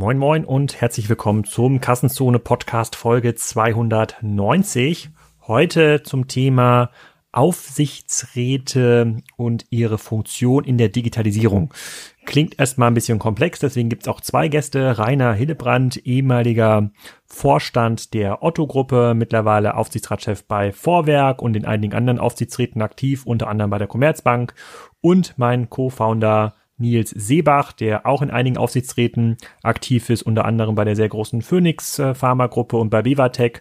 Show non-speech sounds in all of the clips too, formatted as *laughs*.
Moin Moin und herzlich willkommen zum Kassenzone Podcast Folge 290. Heute zum Thema Aufsichtsräte und ihre Funktion in der Digitalisierung. Klingt erstmal ein bisschen komplex, deswegen gibt es auch zwei Gäste. Rainer Hillebrand, ehemaliger Vorstand der Otto-Gruppe, mittlerweile Aufsichtsratschef bei Vorwerk und in einigen anderen Aufsichtsräten aktiv, unter anderem bei der Commerzbank. Und mein Co-Founder Nils Seebach, der auch in einigen Aufsichtsräten aktiv ist, unter anderem bei der sehr großen Phoenix äh, Pharma-Gruppe und bei Vivatech.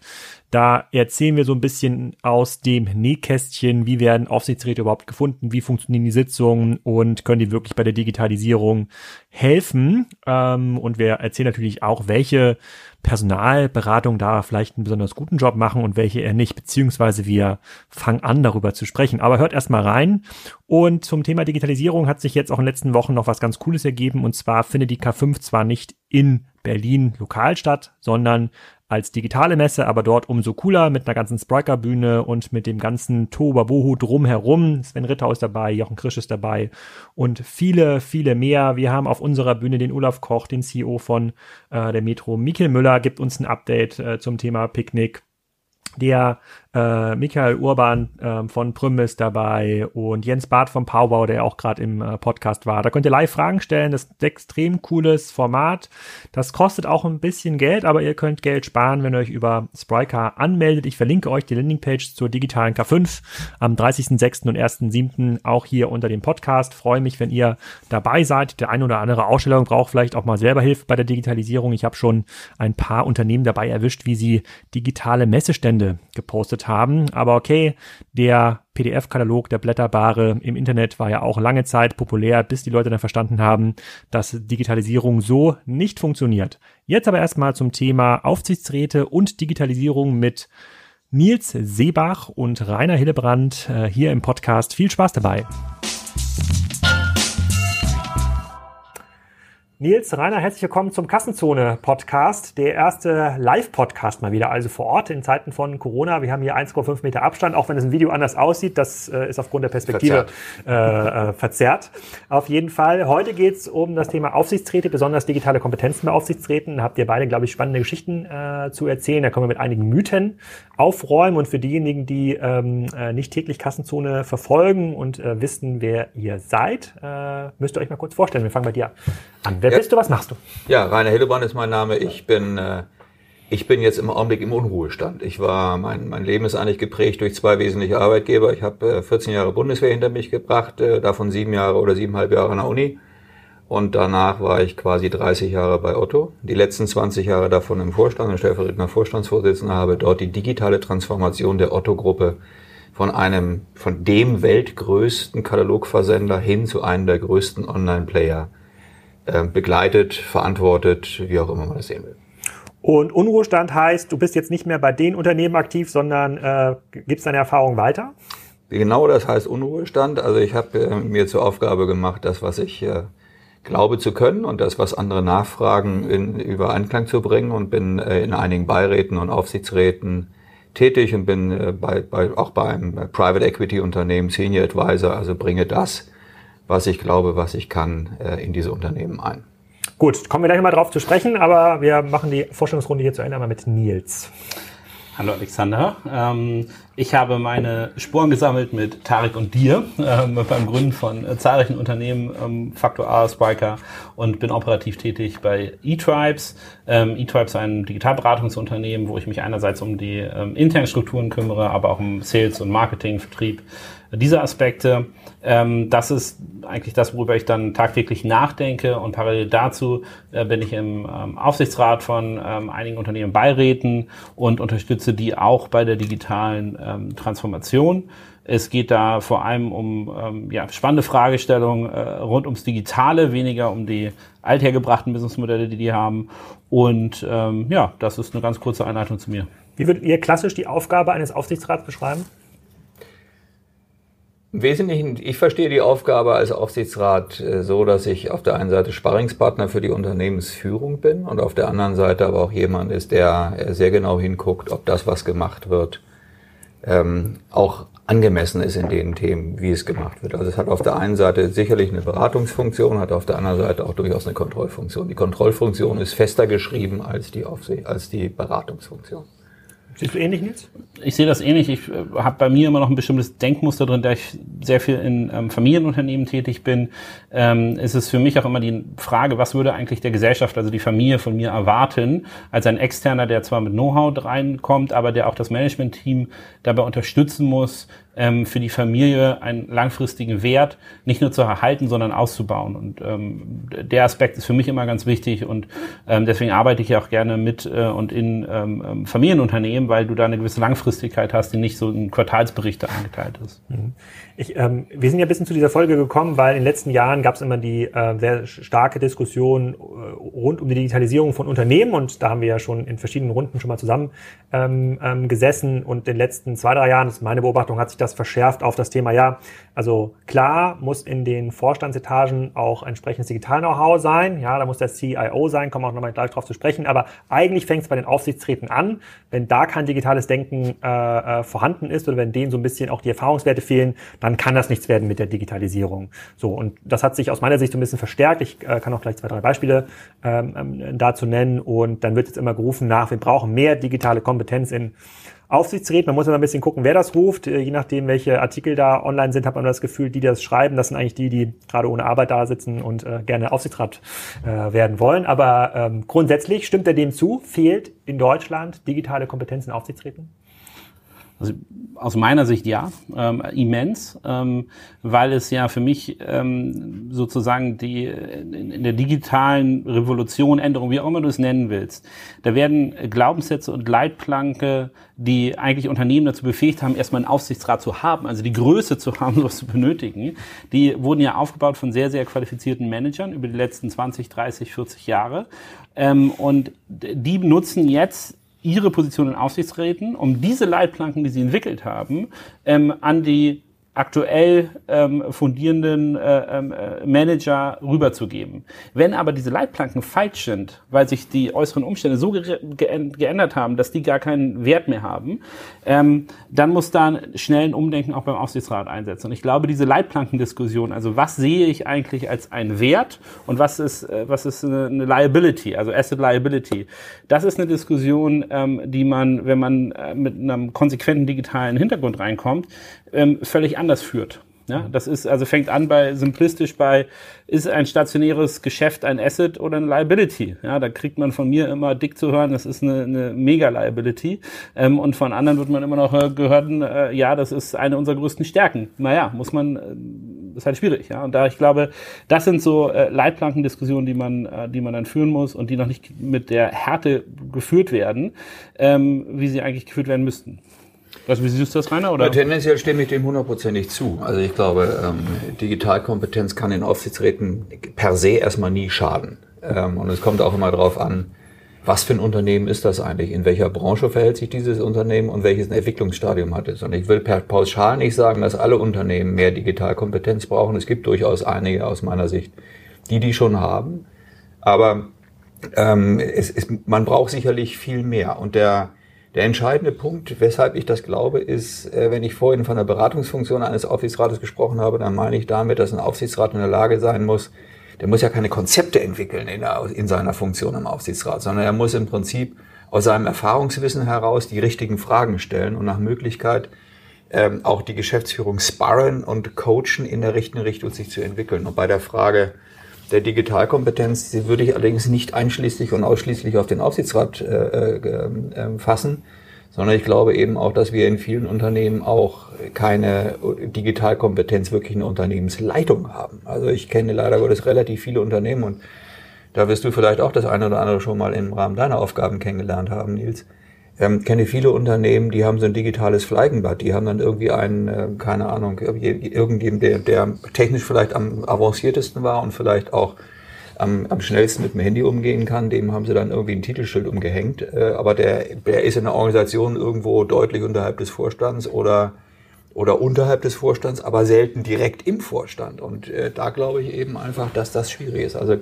Da erzählen wir so ein bisschen aus dem Nähkästchen, wie werden Aufsichtsräte überhaupt gefunden, wie funktionieren die Sitzungen und können die wirklich bei der Digitalisierung helfen. Ähm, und wir erzählen natürlich auch, welche Personalberatung da vielleicht einen besonders guten Job machen und welche eher nicht, beziehungsweise wir fangen an, darüber zu sprechen. Aber hört erstmal rein. Und zum Thema Digitalisierung hat sich jetzt auch in den letzten Wochen noch was ganz Cooles ergeben. Und zwar findet die K5 zwar nicht in Berlin lokal statt, sondern als digitale Messe, aber dort umso cooler mit einer ganzen Spriker-Bühne und mit dem ganzen Tohuwabohu drumherum. Sven Rittau ist dabei, Jochen Krisch ist dabei und viele, viele mehr. Wir haben auf unserer Bühne den Olaf Koch, den CEO von äh, der Metro. Mikkel Müller gibt uns ein Update äh, zum Thema Picknick. Der äh, Michael Urban äh, von Prüm ist dabei und Jens Barth vom Powwow, der auch gerade im äh, Podcast war. Da könnt ihr live Fragen stellen. Das ist ein extrem cooles Format. Das kostet auch ein bisschen Geld, aber ihr könnt Geld sparen, wenn ihr euch über Sprycar anmeldet. Ich verlinke euch die Landingpage zur digitalen K5 am 30.06. und 1.07. auch hier unter dem Podcast. Freue mich, wenn ihr dabei seid. Der ein oder andere Ausstellung braucht vielleicht auch mal selber Hilfe bei der Digitalisierung. Ich habe schon ein paar Unternehmen dabei erwischt, wie sie digitale Messestände gepostet gepostet haben. Aber okay, der PDF-Katalog der Blätterbare im Internet war ja auch lange Zeit populär, bis die Leute dann verstanden haben, dass Digitalisierung so nicht funktioniert. Jetzt aber erstmal zum Thema Aufsichtsräte und Digitalisierung mit Nils Seebach und Rainer Hillebrand äh, hier im Podcast. Viel Spaß dabei. Nils, Rainer, herzlich willkommen zum Kassenzone-Podcast. Der erste Live-Podcast mal wieder, also vor Ort in Zeiten von Corona. Wir haben hier 1,5 Meter Abstand, auch wenn es im Video anders aussieht. Das äh, ist aufgrund der Perspektive verzerrt. Äh, äh, verzerrt. Auf jeden Fall. Heute geht es um das Thema Aufsichtsräte, besonders digitale Kompetenzen bei Aufsichtsräten. Da habt ihr beide, glaube ich, spannende Geschichten äh, zu erzählen. Da können wir mit einigen Mythen aufräumen. Und für diejenigen, die ähm, äh, nicht täglich Kassenzone verfolgen und äh, wissen, wer ihr seid, müsst ihr euch mal kurz vorstellen. Wir fangen bei dir an. Wer ja. bist du, was machst du? Ja, Rainer Hillebrand ist mein Name. Ich bin, äh, ich bin jetzt im Augenblick im Unruhestand. Ich war, mein, mein Leben ist eigentlich geprägt durch zwei wesentliche Arbeitgeber. Ich habe äh, 14 Jahre Bundeswehr hinter mich gebracht, äh, davon sieben Jahre oder siebeneinhalb Jahre an der Uni. Und danach war ich quasi 30 Jahre bei Otto. Die letzten 20 Jahre davon im Vorstand und stellvertretender Vorstandsvorsitzender habe dort die digitale Transformation der Otto-Gruppe von einem, von dem weltgrößten Katalogversender hin zu einem der größten Online-Player begleitet, verantwortet, wie auch immer man das sehen will. Und Unruhestand heißt, du bist jetzt nicht mehr bei den Unternehmen aktiv, sondern äh, gibst deine Erfahrung weiter? Genau das heißt Unruhestand. Also ich habe äh, mir zur Aufgabe gemacht, das, was ich äh, glaube zu können und das, was andere nachfragen, in Übereinklang zu bringen und bin äh, in einigen Beiräten und Aufsichtsräten tätig und bin äh, bei, bei, auch bei einem Private Equity Unternehmen Senior Advisor, also bringe das, was ich glaube, was ich kann, äh, in diese Unternehmen ein. Gut, kommen wir gleich mal drauf zu sprechen, aber wir machen die Vorstellungsrunde hier zu Ende einmal mit Nils. Hallo Alexander. Ähm, ich habe meine Spuren gesammelt mit Tarek und dir ähm, beim Gründen von äh, zahlreichen Unternehmen, ähm, Factor A, Spiker und bin operativ tätig bei eTribes. Ähm, eTribes ist ein Digitalberatungsunternehmen, wo ich mich einerseits um die ähm, internen Strukturen kümmere, aber auch um Sales und Marketing, Vertrieb diese Aspekte, ähm, das ist eigentlich das, worüber ich dann tagtäglich nachdenke. Und parallel dazu äh, bin ich im ähm, Aufsichtsrat von ähm, einigen Unternehmen Beiräten und unterstütze die auch bei der digitalen ähm, Transformation. Es geht da vor allem um ähm, ja, spannende Fragestellungen äh, rund ums Digitale, weniger um die althergebrachten Businessmodelle, die die haben. Und ähm, ja, das ist eine ganz kurze Einleitung zu mir. Wie würdet ihr klassisch die Aufgabe eines Aufsichtsrats beschreiben? Im Wesentlichen, ich verstehe die Aufgabe als Aufsichtsrat äh, so, dass ich auf der einen Seite Sparringspartner für die Unternehmensführung bin und auf der anderen Seite aber auch jemand ist, der äh, sehr genau hinguckt, ob das, was gemacht wird, ähm, auch angemessen ist in den Themen, wie es gemacht wird. Also es hat auf der einen Seite sicherlich eine Beratungsfunktion, hat auf der anderen Seite auch durchaus eine Kontrollfunktion. Die Kontrollfunktion ist fester geschrieben als die, Aufsicht, als die Beratungsfunktion. Siehst du ähnlich, Nils? Ich sehe das ähnlich. Ich äh, habe bei mir immer noch ein bestimmtes Denkmuster drin, da ich sehr viel in ähm, Familienunternehmen tätig bin. Ähm, ist es für mich auch immer die Frage, was würde eigentlich der Gesellschaft, also die Familie von mir erwarten, als ein Externer, der zwar mit Know-how reinkommt, aber der auch das Management-Team dabei unterstützen muss, ähm, für die Familie einen langfristigen Wert nicht nur zu erhalten, sondern auszubauen. Und ähm, der Aspekt ist für mich immer ganz wichtig und ähm, deswegen arbeite ich ja auch gerne mit äh, und in ähm, ähm, Familienunternehmen, weil du da eine gewisse Langfristigkeit hast, die nicht so in Quartalsberichte eingeteilt ist. Mhm. Ich, ähm, wir sind ja ein bisschen zu dieser Folge gekommen, weil in den letzten Jahren gab es immer die äh, sehr starke Diskussion äh, rund um die Digitalisierung von Unternehmen und da haben wir ja schon in verschiedenen Runden schon mal zusammen ähm, ähm, gesessen und in den letzten zwei, drei Jahren, das ist meine Beobachtung, hat sich das verschärft auf das Thema, ja, also klar muss in den Vorstandsetagen auch entsprechendes Digital-Know-how sein, ja, da muss der CIO sein, kommen wir auch nochmal gleich drauf zu sprechen, aber eigentlich fängt es bei den Aufsichtsräten an, wenn da kein digitales Denken äh, äh, vorhanden ist oder wenn denen so ein bisschen auch die Erfahrungswerte fehlen, dann kann das nichts werden mit der Digitalisierung. So, und das hat sich aus meiner Sicht so ein bisschen verstärkt. Ich äh, kann auch gleich zwei, drei Beispiele ähm, ähm, dazu nennen. Und dann wird jetzt immer gerufen nach, wir brauchen mehr digitale Kompetenz in Aufsichtsräten. Man muss immer ein bisschen gucken, wer das ruft. Äh, je nachdem, welche Artikel da online sind, hat man das Gefühl, die, das schreiben, das sind eigentlich die, die gerade ohne Arbeit da sitzen und äh, gerne Aufsichtsrat äh, werden wollen. Aber ähm, grundsätzlich stimmt er dem zu, fehlt in Deutschland digitale Kompetenz in Aufsichtsräten? Also aus meiner Sicht ja, ähm, immens, ähm, weil es ja für mich ähm, sozusagen die in, in, der digitalen Revolution, Änderung, wie auch immer du es nennen willst, da werden Glaubenssätze und Leitplanke, die eigentlich Unternehmen dazu befähigt haben, erstmal einen Aufsichtsrat zu haben, also die Größe zu haben, *laughs* sowas zu benötigen, die wurden ja aufgebaut von sehr, sehr qualifizierten Managern über die letzten 20, 30, 40 Jahre. Ähm, und die nutzen jetzt ihre Position in Aufsichtsräten, um diese Leitplanken, die sie entwickelt haben, ähm, an die aktuell ähm, fundierenden äh, ähm, äh, Manager rüberzugeben. Wenn aber diese Leitplanken falsch sind, weil sich die äußeren Umstände so ge ge geändert haben, dass die gar keinen Wert mehr haben, ähm, dann muss da schnell ein Umdenken auch beim Aufsichtsrat einsetzen. Und ich glaube, diese Leitplankendiskussion, also was sehe ich eigentlich als einen Wert und was ist, äh, was ist eine, eine, Liability, also Asset Liability, das ist eine Diskussion, ähm, die man, wenn man äh, mit einem konsequenten digitalen Hintergrund reinkommt, ähm, völlig anders führt. Ja, das ist, also fängt an bei simplistisch bei, ist ein stationäres Geschäft ein Asset oder eine Liability? Ja, da kriegt man von mir immer dick zu hören, das ist eine, eine Mega-Liability. Ähm, und von anderen wird man immer noch äh, gehört, äh, ja, das ist eine unserer größten Stärken. Naja, muss man, äh, ist halt schwierig. Ja, und da ich glaube, das sind so äh, Leitplankendiskussionen, die man, äh, die man dann führen muss und die noch nicht mit der Härte geführt werden, ähm, wie sie eigentlich geführt werden müssten. Also wie siehst du das, Rainer? Oder? Ja, tendenziell stimme ich dem hundertprozentig zu. Also ich glaube, ähm, Digitalkompetenz kann in Aufsichtsräten per se erstmal nie schaden. Ähm, und es kommt auch immer darauf an, was für ein Unternehmen ist das eigentlich? In welcher Branche verhält sich dieses Unternehmen und welches Entwicklungsstadium hat es? Und ich will per pauschal nicht sagen, dass alle Unternehmen mehr Digitalkompetenz brauchen. Es gibt durchaus einige aus meiner Sicht, die die schon haben. Aber ähm, es, es, man braucht sicherlich viel mehr. Und der der entscheidende Punkt, weshalb ich das glaube, ist, äh, wenn ich vorhin von der Beratungsfunktion eines Aufsichtsrates gesprochen habe, dann meine ich damit, dass ein Aufsichtsrat in der Lage sein muss, der muss ja keine Konzepte entwickeln in, der, in seiner Funktion im Aufsichtsrat, sondern er muss im Prinzip aus seinem Erfahrungswissen heraus die richtigen Fragen stellen und nach Möglichkeit ähm, auch die Geschäftsführung sparren und coachen in der richtigen Richtung sich zu entwickeln. Und bei der Frage, der Digitalkompetenz, die würde ich allerdings nicht einschließlich und ausschließlich auf den Aufsichtsrat äh, äh, äh, fassen, sondern ich glaube eben auch, dass wir in vielen Unternehmen auch keine Digitalkompetenz wirklich in Unternehmensleitung haben. Also ich kenne leider Gottes relativ viele Unternehmen und da wirst du vielleicht auch das eine oder andere schon mal im Rahmen deiner Aufgaben kennengelernt haben, Nils ähm, kenne viele Unternehmen, die haben so ein digitales Fleigenbad. Die haben dann irgendwie einen, äh, keine Ahnung, irgendjemand, der, der technisch vielleicht am avanciertesten war und vielleicht auch am, am schnellsten mit dem Handy umgehen kann, dem haben sie dann irgendwie ein Titelschild umgehängt. Äh, aber der, der ist in der Organisation irgendwo deutlich unterhalb des Vorstands oder oder unterhalb des Vorstands, aber selten direkt im Vorstand. Und äh, da glaube ich eben einfach, dass das schwierig ist. Also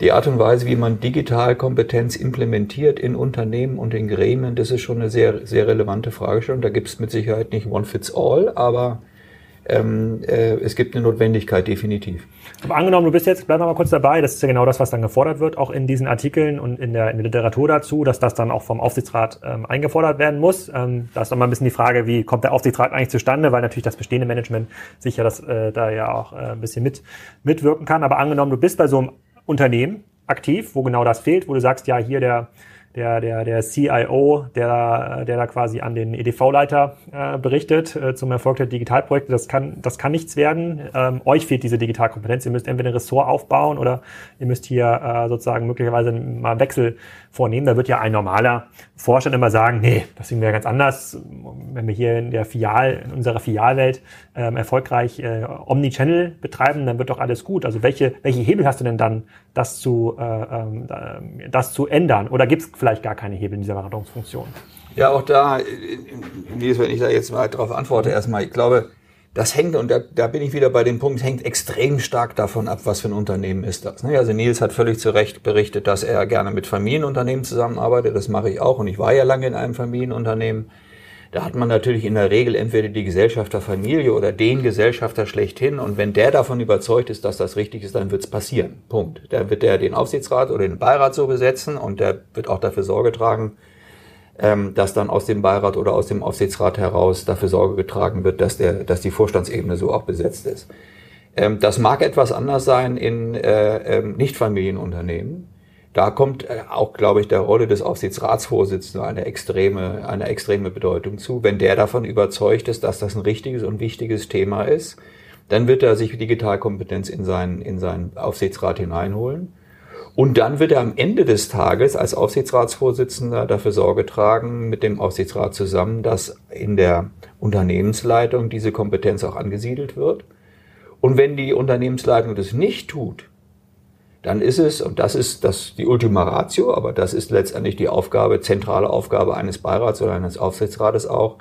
die Art und Weise, wie man Digitalkompetenz implementiert in Unternehmen und in Gremien, das ist schon eine sehr, sehr relevante Fragestellung. Da gibt es mit Sicherheit nicht One Fits All, aber ähm, äh, es gibt eine Notwendigkeit, definitiv. Aber angenommen, du bist jetzt, bleib mal kurz dabei, das ist ja genau das, was dann gefordert wird, auch in diesen Artikeln und in der, in der Literatur dazu, dass das dann auch vom Aufsichtsrat ähm, eingefordert werden muss. Ähm, da ist dann mal ein bisschen die Frage, wie kommt der Aufsichtsrat eigentlich zustande, weil natürlich das bestehende Management sicher das äh, da ja auch äh, ein bisschen mit, mitwirken kann. Aber angenommen, du bist bei so einem Unternehmen aktiv, wo genau das fehlt, wo du sagst, ja, hier der der, der, der CIO, der, der da quasi an den EDV-Leiter äh, berichtet äh, zum Erfolg der Digitalprojekte. Das kann, das kann nichts werden. Ähm, euch fehlt diese Digitalkompetenz. Ihr müsst entweder ein Ressort aufbauen oder ihr müsst hier äh, sozusagen möglicherweise mal Wechsel vornehmen. Da wird ja ein normaler Vorstand immer sagen, nee, das sehen wir ganz anders. Wenn wir hier in der Filial, in unserer Filialwelt ähm, erfolgreich äh, Omnichannel betreiben, dann wird doch alles gut. Also welche, welche Hebel hast du denn dann, das zu, äh, ähm, das zu ändern? Oder gibt es vielleicht gar keine Hebel in dieser Beratungsfunktion? Ja, auch da, Nils, wenn ich da jetzt mal darauf antworte, erstmal, ich glaube, das hängt, und da, da bin ich wieder bei dem Punkt, hängt extrem stark davon ab, was für ein Unternehmen ist das. Ne? Also Nils hat völlig zu Recht berichtet, dass er gerne mit Familienunternehmen zusammenarbeitet. Das mache ich auch und ich war ja lange in einem Familienunternehmen. Da hat man natürlich in der Regel entweder die Gesellschafterfamilie oder den Gesellschafter schlechthin. Und wenn der davon überzeugt ist, dass das richtig ist, dann wird es passieren. Punkt. Da wird der den Aufsichtsrat oder den Beirat so besetzen und der wird auch dafür Sorge tragen, ähm, dass dann aus dem Beirat oder aus dem Aufsichtsrat heraus dafür Sorge getragen wird, dass, der, dass die Vorstandsebene so auch besetzt ist. Ähm, das mag etwas anders sein in äh, ähm, Nichtfamilienunternehmen. Da kommt äh, auch, glaube ich, der Rolle des Aufsichtsratsvorsitzenden eine extreme, eine extreme Bedeutung zu. Wenn der davon überzeugt ist, dass das ein richtiges und wichtiges Thema ist, dann wird er sich Digitalkompetenz in seinen, in seinen Aufsichtsrat hineinholen. Und dann wird er am Ende des Tages als Aufsichtsratsvorsitzender dafür Sorge tragen, mit dem Aufsichtsrat zusammen, dass in der Unternehmensleitung diese Kompetenz auch angesiedelt wird. Und wenn die Unternehmensleitung das nicht tut, dann ist es, und das ist das die Ultima Ratio, aber das ist letztendlich die Aufgabe, zentrale Aufgabe eines Beirats oder eines Aufsichtsrates auch,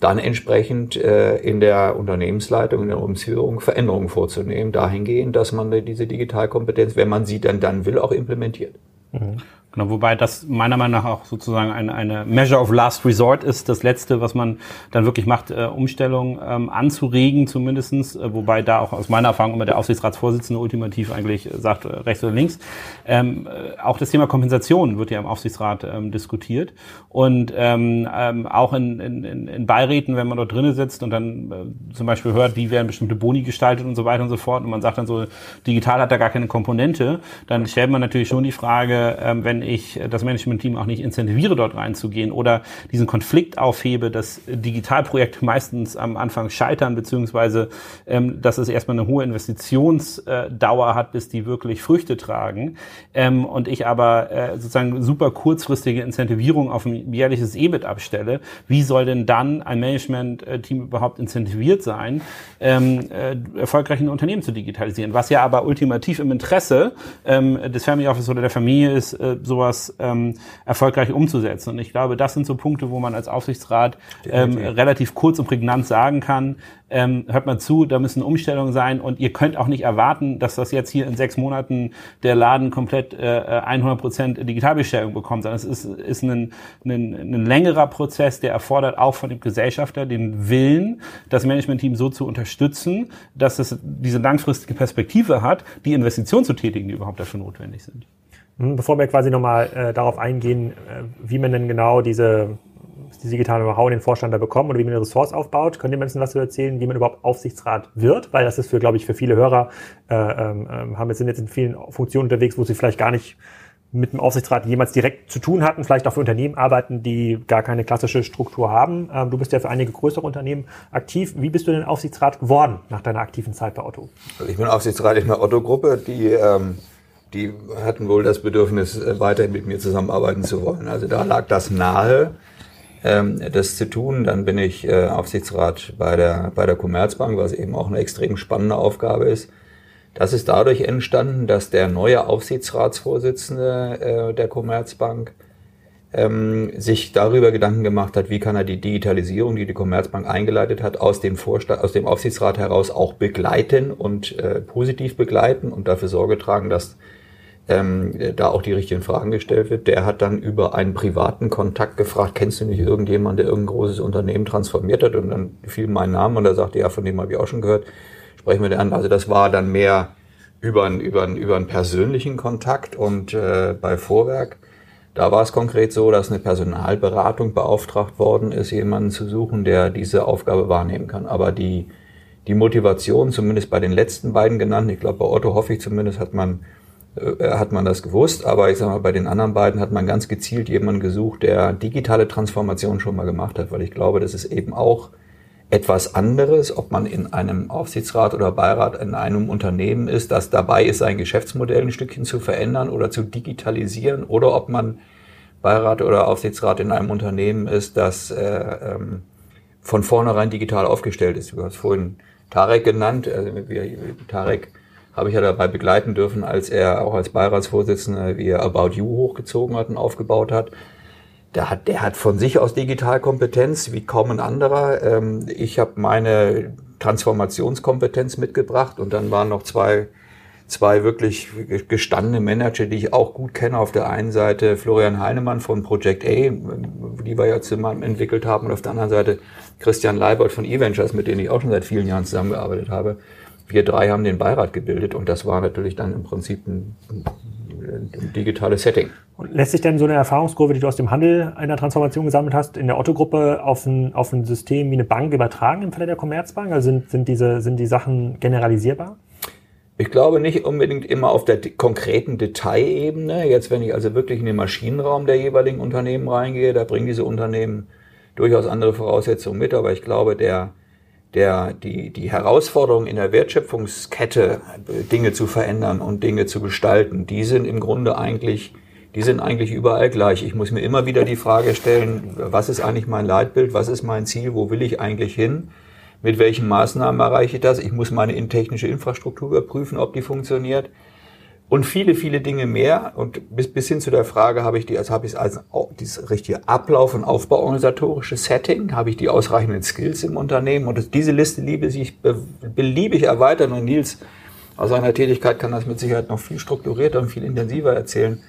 dann entsprechend äh, in der Unternehmensleitung, in der Umführung Veränderungen vorzunehmen, dahingehend, dass man diese Digitalkompetenz, wenn man sie dann dann will, auch implementiert. Mhm. Genau, wobei das meiner Meinung nach auch sozusagen eine, eine Measure of Last Resort ist, das Letzte, was man dann wirklich macht, äh, Umstellung ähm, anzuregen zumindestens, äh, wobei da auch aus meiner Erfahrung immer der Aufsichtsratsvorsitzende ultimativ eigentlich sagt, äh, rechts oder links. Ähm, äh, auch das Thema Kompensation wird ja im Aufsichtsrat ähm, diskutiert und ähm, ähm, auch in, in, in Beiräten, wenn man dort drinnen sitzt und dann äh, zum Beispiel hört, wie werden bestimmte Boni gestaltet und so weiter und so fort und man sagt dann so, digital hat da gar keine Komponente, dann stellt man natürlich schon die Frage, ähm, wenn wenn ich das Management-Team auch nicht incentiviere, dort reinzugehen oder diesen Konflikt aufhebe, dass Digitalprojekte meistens am Anfang scheitern, beziehungsweise ähm, dass es erstmal eine hohe Investitionsdauer hat, bis die wirklich Früchte tragen. Ähm, und ich aber äh, sozusagen super kurzfristige Incentivierung auf ein jährliches EBIT abstelle, wie soll denn dann ein Management-Team überhaupt incentiviert sein, ähm, äh, erfolgreichen Unternehmen zu digitalisieren? Was ja aber ultimativ im Interesse ähm, des Family Office oder der Familie ist, äh, sowas ähm, erfolgreich umzusetzen. Und ich glaube, das sind so Punkte, wo man als Aufsichtsrat ähm, relativ kurz und prägnant sagen kann, ähm, hört mal zu, da müssen Umstellungen sein und ihr könnt auch nicht erwarten, dass das jetzt hier in sechs Monaten der Laden komplett äh, 100% Digitalbestellung bekommt, sondern es ist, ist ein, ein, ein längerer Prozess, der erfordert auch von dem Gesellschafter den Willen, das Managementteam so zu unterstützen, dass es diese langfristige Perspektive hat, die Investitionen zu tätigen, die überhaupt dafür notwendig sind. Hm, bevor wir quasi nochmal äh, darauf eingehen, äh, wie man denn genau diese, diese digitale Know-how in den Vorstand da bekommt oder wie man eine Ressource aufbaut, könnt ihr mir ein bisschen was zu erzählen, wie man überhaupt Aufsichtsrat wird? Weil das ist für, glaube ich, für viele Hörer, äh, ähm, ähm, haben jetzt, sind jetzt in vielen Funktionen unterwegs, wo sie vielleicht gar nicht mit dem Aufsichtsrat jemals direkt zu tun hatten, vielleicht auch für Unternehmen arbeiten, die gar keine klassische Struktur haben. Ähm, du bist ja für einige größere Unternehmen aktiv. Wie bist du denn Aufsichtsrat geworden nach deiner aktiven Zeit bei Otto? Also ich bin Aufsichtsrat in der Otto-Gruppe, die ähm, die hatten wohl das Bedürfnis, äh, weiterhin mit mir zusammenarbeiten zu wollen. Also da lag das nahe, ähm, das zu tun. Dann bin ich äh, Aufsichtsrat bei der, bei der Commerzbank, was eben auch eine extrem spannende Aufgabe ist. Das ist dadurch entstanden, dass der neue Aufsichtsratsvorsitzende äh, der Commerzbank ähm, sich darüber Gedanken gemacht hat, wie kann er die Digitalisierung, die die Commerzbank eingeleitet hat, aus dem Vorstand, aus dem Aufsichtsrat heraus auch begleiten und äh, positiv begleiten und dafür Sorge tragen, dass ähm, da auch die richtigen Fragen gestellt wird. Der hat dann über einen privaten Kontakt gefragt, kennst du nicht irgendjemand, der irgendein großes Unternehmen transformiert hat? Und dann fiel mein Name und er sagte, ja, von dem habe ich auch schon gehört. Sprechen wir den an. Also das war dann mehr über einen, über einen, über einen persönlichen Kontakt und äh, bei Vorwerk, da war es konkret so, dass eine Personalberatung beauftragt worden ist, jemanden zu suchen, der diese Aufgabe wahrnehmen kann. Aber die, die Motivation, zumindest bei den letzten beiden genannten, ich glaube bei Otto hoffe ich zumindest, hat man äh, hat man das gewusst, aber ich sage mal, bei den anderen beiden hat man ganz gezielt jemanden gesucht, der digitale Transformation schon mal gemacht hat, weil ich glaube, das ist eben auch etwas anderes, ob man in einem Aufsichtsrat oder Beirat in einem Unternehmen ist, das dabei ist, sein Geschäftsmodell ein Stückchen zu verändern oder zu digitalisieren, oder ob man Beirat oder Aufsichtsrat in einem Unternehmen ist, das äh, ähm, von vornherein digital aufgestellt ist. Du hast vorhin Tarek genannt. Also wir, Tarek habe ich ja dabei begleiten dürfen, als er auch als Beiratsvorsitzender, wie About You hochgezogen hat und aufgebaut hat. Der hat, der hat von sich aus Digitalkompetenz wie kaum ein anderer. Ähm, ich habe meine Transformationskompetenz mitgebracht und dann waren noch zwei, zwei wirklich gestandene Manager, die ich auch gut kenne. Auf der einen Seite Florian Heinemann von Project A, die wir ja zusammen entwickelt haben, und auf der anderen Seite Christian Leibold von eVentures, mit denen ich auch schon seit vielen Jahren zusammengearbeitet habe. Wir drei haben den Beirat gebildet und das war natürlich dann im Prinzip ein, ein digitales Setting. Und lässt sich denn so eine Erfahrungskurve, die du aus dem Handel einer Transformation gesammelt hast, in der Otto-Gruppe auf ein, auf ein System wie eine Bank übertragen im Falle der Commerzbank? Also sind, sind, diese, sind die Sachen generalisierbar? Ich glaube nicht unbedingt immer auf der konkreten Detailebene. Jetzt, wenn ich also wirklich in den Maschinenraum der jeweiligen Unternehmen reingehe, da bringen diese Unternehmen durchaus andere Voraussetzungen mit, aber ich glaube, der, der, die, die Herausforderung in der Wertschöpfungskette, Dinge zu verändern und Dinge zu gestalten, die sind im Grunde eigentlich, die sind eigentlich überall gleich. Ich muss mir immer wieder die Frage stellen, was ist eigentlich mein Leitbild, was ist mein Ziel, wo will ich eigentlich hin, mit welchen Maßnahmen erreiche ich das? Ich muss meine technische Infrastruktur überprüfen, ob die funktioniert und viele, viele Dinge mehr. Und bis, bis hin zu der Frage, habe ich die, also habe ich als dieses richtige Ablauf- und Aufbauorganisatorische Setting, habe ich die ausreichenden Skills im Unternehmen. Und diese Liste liebe sich beliebig erweitern. Und Nils aus seiner Tätigkeit kann das mit Sicherheit noch viel strukturierter und viel intensiver erzählen.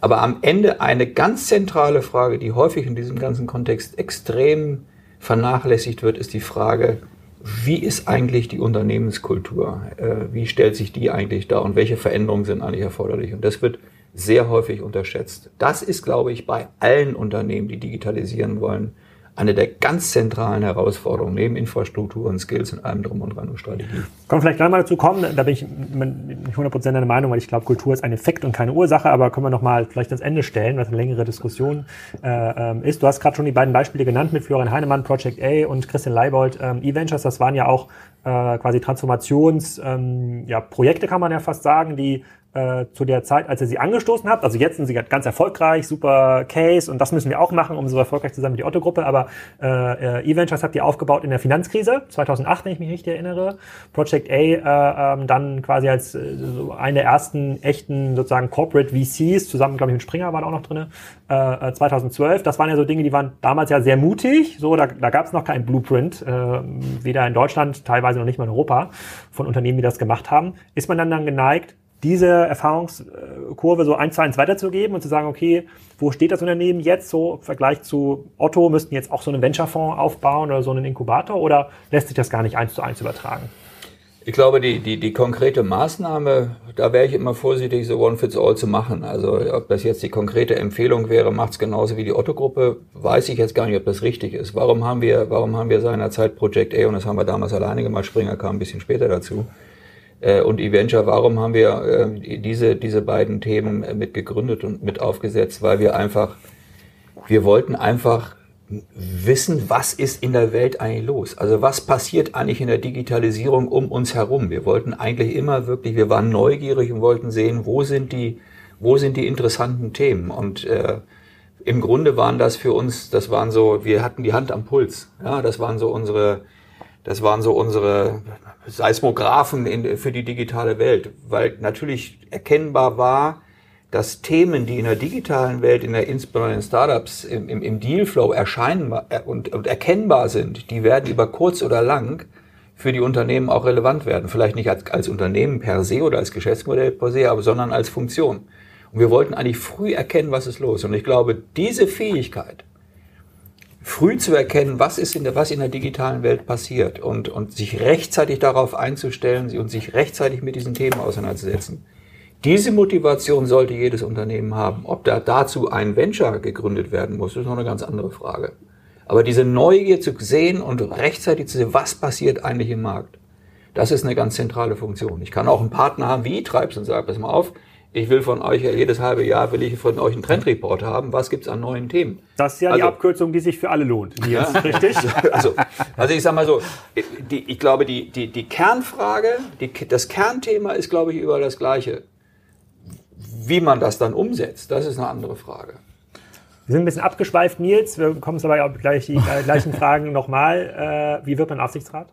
Aber am Ende eine ganz zentrale Frage, die häufig in diesem ganzen Kontext extrem vernachlässigt wird, ist die Frage, wie ist eigentlich die Unternehmenskultur? Äh, wie stellt sich die eigentlich dar und welche Veränderungen sind eigentlich erforderlich? Und das wird sehr häufig unterschätzt. Das ist, glaube ich, bei allen Unternehmen, die digitalisieren wollen, eine der ganz zentralen Herausforderungen neben Infrastruktur und Skills und allem drum und dran und Strategie. Können wir vielleicht gleich mal dazu kommen, da bin ich nicht 100% deiner Meinung, weil ich glaube, Kultur ist ein Effekt und keine Ursache, aber können wir nochmal vielleicht ans Ende stellen, was eine längere Diskussion äh, ähm, ist. Du hast gerade schon die beiden Beispiele genannt mit Florian Heinemann, Project A und Christian Leibold, ähm, E-Ventures, das waren ja auch äh, quasi Transformationsprojekte, ähm, ja, Projekte kann man ja fast sagen, die äh, zu der Zeit, als ihr sie angestoßen habt. Also jetzt sind sie ganz erfolgreich, super Case und das müssen wir auch machen, um so erfolgreich zu sein wie die Otto-Gruppe. Aber äh, äh, E-Ventures habt ihr aufgebaut in der Finanzkrise 2008, wenn ich mich richtig erinnere. Project A äh, ähm, dann quasi als äh, so eine der ersten echten sozusagen Corporate VCs, zusammen glaube ich mit Springer waren auch noch drin, äh, 2012. Äh, das waren ja so Dinge, die waren damals ja sehr mutig. So, da, da gab es noch keinen Blueprint, äh, weder in Deutschland, teilweise noch nicht mal in Europa, von Unternehmen, die das gemacht haben. Ist man dann dann geneigt, diese Erfahrungskurve so eins zu eins weiterzugeben und zu sagen, okay, wo steht das Unternehmen jetzt so im Vergleich zu Otto, müssten jetzt auch so einen Venture-Fonds aufbauen oder so einen Inkubator oder lässt sich das gar nicht eins zu eins übertragen? Ich glaube, die, die, die konkrete Maßnahme, da wäre ich immer vorsichtig, so One-Fits-All zu machen. Also ob das jetzt die konkrete Empfehlung wäre, macht's genauso wie die Otto-Gruppe, weiß ich jetzt gar nicht, ob das richtig ist. Warum haben wir, warum haben wir seinerzeit Project A, und das haben wir damals alleine gemacht, Springer kam ein bisschen später dazu, und eVenture, warum haben wir äh, diese, diese beiden Themen äh, mit gegründet und mit aufgesetzt? Weil wir einfach, wir wollten einfach wissen, was ist in der Welt eigentlich los? Also was passiert eigentlich in der Digitalisierung um uns herum? Wir wollten eigentlich immer wirklich, wir waren neugierig und wollten sehen, wo sind die, wo sind die interessanten Themen? Und äh, im Grunde waren das für uns, das waren so, wir hatten die Hand am Puls. Ja, das waren so unsere, das waren so unsere Seismographen in, für die digitale Welt, weil natürlich erkennbar war, dass Themen, die in der digitalen Welt, in der insbesondere in Startups im, im, im Dealflow erscheinen äh, und, und erkennbar sind, die werden über kurz oder lang für die Unternehmen auch relevant werden. Vielleicht nicht als, als Unternehmen per se oder als Geschäftsmodell per se, aber sondern als Funktion. Und wir wollten eigentlich früh erkennen, was ist los. Und ich glaube, diese Fähigkeit, früh zu erkennen, was ist in der, was in der digitalen Welt passiert und, und sich rechtzeitig darauf einzustellen und sich rechtzeitig mit diesen Themen auseinanderzusetzen. Diese Motivation sollte jedes Unternehmen haben. Ob da dazu ein Venture gegründet werden muss, ist noch eine ganz andere Frage. Aber diese Neugier zu sehen und rechtzeitig zu sehen, was passiert eigentlich im Markt, das ist eine ganz zentrale Funktion. Ich kann auch einen Partner haben wie E-Tribes und sage, pass mal auf, ich will von euch ja jedes halbe Jahr will ich von euch einen Trendreport haben. Was gibt's an neuen Themen? Das ist ja also, die Abkürzung, die sich für alle lohnt. Ja, richtig? *laughs* Also, also ich sage mal so, die, ich glaube, die, die, die Kernfrage, die, das Kernthema ist, glaube ich, überall das Gleiche. Wie man das dann umsetzt, das ist eine andere Frage. Wir sind ein bisschen abgeschweift, Nils. Wir bekommen es aber auch gleich die gleichen *laughs* Fragen nochmal. Äh, wie wird man Aufsichtsrat?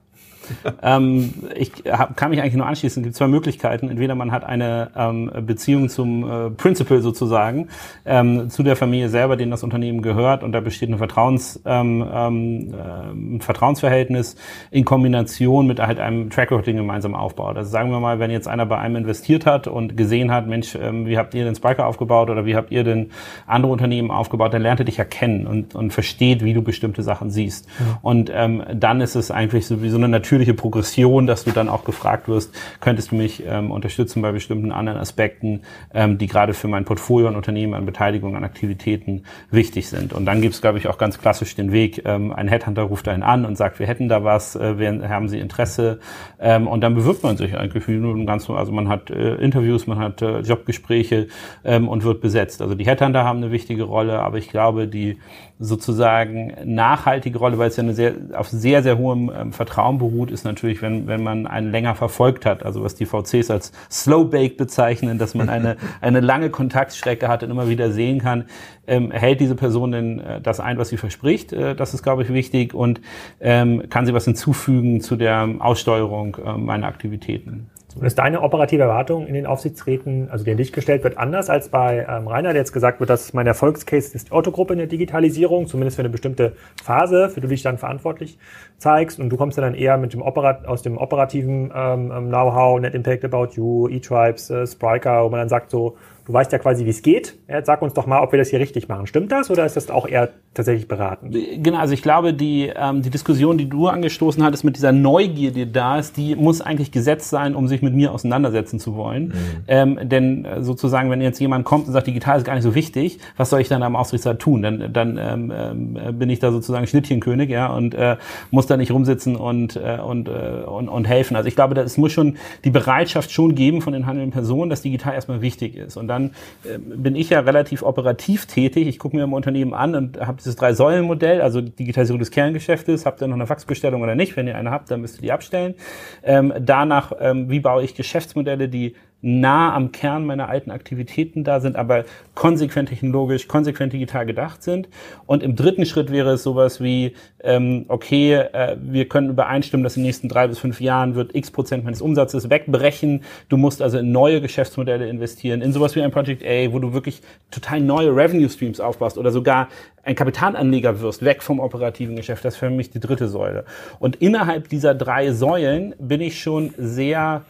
*laughs* ähm, ich hab, kann mich eigentlich nur anschließen. Es gibt zwei Möglichkeiten. Entweder man hat eine ähm, Beziehung zum äh, Principal sozusagen, ähm, zu der Familie selber, denen das Unternehmen gehört und da besteht ein, Vertrauens, ähm, ähm, äh, ein Vertrauensverhältnis in Kombination mit halt einem Track Record, den gemeinsam aufbaut. Also sagen wir mal, wenn jetzt einer bei einem investiert hat und gesehen hat, Mensch, ähm, wie habt ihr den Spiker aufgebaut oder wie habt ihr denn andere Unternehmen aufgebaut, dann lernt er dich erkennen und, und versteht, wie du bestimmte Sachen siehst. Ja. Und dann ist es eigentlich sowieso eine natürliche natürliche Progression, dass du dann auch gefragt wirst, könntest du mich ähm, unterstützen bei bestimmten anderen Aspekten, ähm, die gerade für mein Portfolio an Unternehmen, an Beteiligung, an Aktivitäten wichtig sind. Und dann gibt es, glaube ich, auch ganz klassisch den Weg, ähm, ein Headhunter ruft einen an und sagt, wir hätten da was, äh, wir, haben Sie Interesse? Ähm, und dann bewirbt man sich eigentlich nur ganz, also man hat äh, Interviews, man hat äh, Jobgespräche ähm, und wird besetzt. Also die Headhunter haben eine wichtige Rolle, aber ich glaube, die sozusagen nachhaltige Rolle, weil es ja eine sehr, auf sehr, sehr hohem ähm, Vertrauen beruht, ist natürlich, wenn, wenn man einen länger verfolgt hat, also was die VCs als Slow Bake bezeichnen, dass man eine, *laughs* eine lange Kontaktstrecke hat und immer wieder sehen kann, ähm, hält diese Person denn äh, das ein, was sie verspricht, äh, das ist, glaube ich, wichtig. Und ähm, kann sie was hinzufügen zu der Aussteuerung äh, meiner Aktivitäten. Und ist deine operative Erwartung in den Aufsichtsräten, also die in dich gestellt wird, anders als bei ähm, Rainer, der jetzt gesagt wird, dass mein Erfolgscase ist die Autogruppe in der Digitalisierung, zumindest für eine bestimmte Phase, für die du dich dann verantwortlich zeigst. Und du kommst ja dann eher mit dem Operat aus dem operativen ähm, ähm Know-how, Net Impact About You, E-Tribes, äh, Spriker, wo man dann sagt so, Du weißt ja quasi, wie es geht. Jetzt sag uns doch mal, ob wir das hier richtig machen. Stimmt das oder ist das auch eher tatsächlich beratend? Genau, also ich glaube, die, ähm, die Diskussion, die du angestoßen hattest mit dieser Neugier, die da ist, die muss eigentlich gesetzt sein, um sich mit mir auseinandersetzen zu wollen. Mhm. Ähm, denn äh, sozusagen, wenn jetzt jemand kommt und sagt, digital ist gar nicht so wichtig, was soll ich dann am Ausrichtsrat tun? Dann, dann ähm, äh, bin ich da sozusagen Schnittchenkönig ja, und äh, muss da nicht rumsitzen und, äh, und, äh, und, und helfen. Also ich glaube, es muss schon die Bereitschaft schon geben von den handelnden Personen, dass digital erstmal wichtig ist. Und dann äh, bin ich ja relativ operativ tätig. Ich gucke mir im Unternehmen an und habe dieses Drei-Säulen-Modell, also Digitalisierung des Kerngeschäftes. Habt ihr noch eine Faxbestellung oder nicht? Wenn ihr eine habt, dann müsst ihr die abstellen. Ähm, danach, ähm, wie baue ich Geschäftsmodelle, die nah am Kern meiner alten Aktivitäten da sind, aber konsequent technologisch, konsequent digital gedacht sind. Und im dritten Schritt wäre es sowas wie, ähm, okay, äh, wir können übereinstimmen, dass in den nächsten drei bis fünf Jahren wird x Prozent meines Umsatzes wegbrechen. Du musst also in neue Geschäftsmodelle investieren, in sowas wie ein Project A, wo du wirklich total neue Revenue Streams aufbaust oder sogar ein Kapitalanleger wirst, weg vom operativen Geschäft. Das ist für mich die dritte Säule. Und innerhalb dieser drei Säulen bin ich schon sehr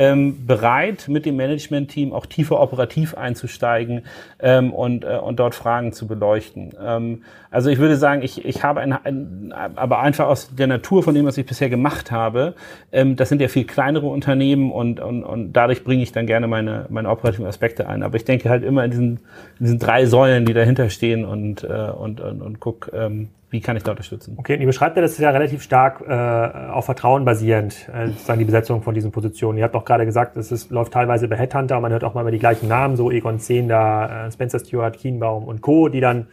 ähm, bereit, mit dem Management-Team auch tiefer operativ einzusteigen ähm, und, äh, und dort Fragen zu beleuchten. Ähm, also ich würde sagen, ich, ich habe ein, ein, aber einfach aus der Natur von dem, was ich bisher gemacht habe, ähm, das sind ja viel kleinere Unternehmen und, und, und dadurch bringe ich dann gerne meine, meine operativen Aspekte ein. Aber ich denke halt immer in diesen, in diesen drei Säulen, die dahinter stehen und, äh, und, und, und guck, ähm, wie kann ich da unterstützen? Okay, und ihr beschreibt ja, das ist ja relativ stark äh, auf Vertrauen basierend, äh, sozusagen die Besetzung von diesen Positionen. Ihr habt auch gerade gesagt, es ist, läuft teilweise bei Headhunter, man hört auch mal über die gleichen Namen, so Egon Zehnder, äh, Spencer Stewart, Kienbaum und Co., die dann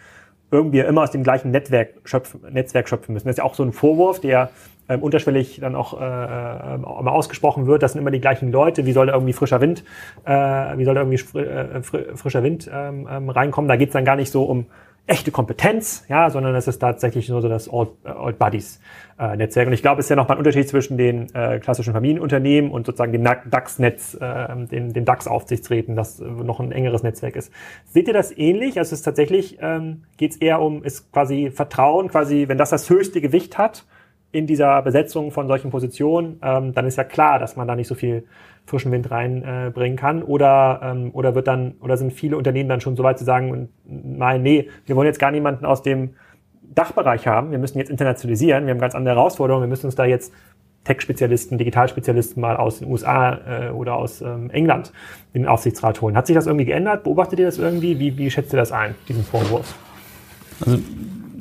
irgendwie immer aus dem gleichen Netzwerk schöpfen, Netzwerk schöpfen müssen. Das ist ja auch so ein Vorwurf, der ähm, unterschwellig dann auch äh, äh, immer ausgesprochen wird, das sind immer die gleichen Leute, wie soll da irgendwie frischer Wind, äh, wie soll da irgendwie äh, fr frischer Wind ähm, ähm, reinkommen? Da geht's dann gar nicht so um echte Kompetenz, ja, sondern es ist tatsächlich nur so das Old, äh, Old Buddies äh, Netzwerk. Und ich glaube, es ist ja noch mal ein Unterschied zwischen den äh, klassischen Familienunternehmen und sozusagen dem DAX-Netz, äh, den, den DAX-Aufsichtsräten, das noch ein engeres Netzwerk ist. Seht ihr das ähnlich? Also es ist tatsächlich, ähm, geht es eher um, ist quasi Vertrauen, quasi, wenn das das höchste Gewicht hat, in dieser Besetzung von solchen Positionen, ähm, dann ist ja klar, dass man da nicht so viel frischen Wind reinbringen äh, kann. Oder, ähm, oder wird dann, oder sind viele Unternehmen dann schon so weit zu sagen, nein, nee, wir wollen jetzt gar niemanden aus dem Dachbereich haben. Wir müssen jetzt internationalisieren. Wir haben ganz andere Herausforderungen. Wir müssen uns da jetzt Tech-Spezialisten, Digitalspezialisten mal aus den USA äh, oder aus ähm, England in den Aufsichtsrat holen. Hat sich das irgendwie geändert? Beobachtet ihr das irgendwie? Wie, wie schätzt ihr das ein, diesen Vorwurf? Also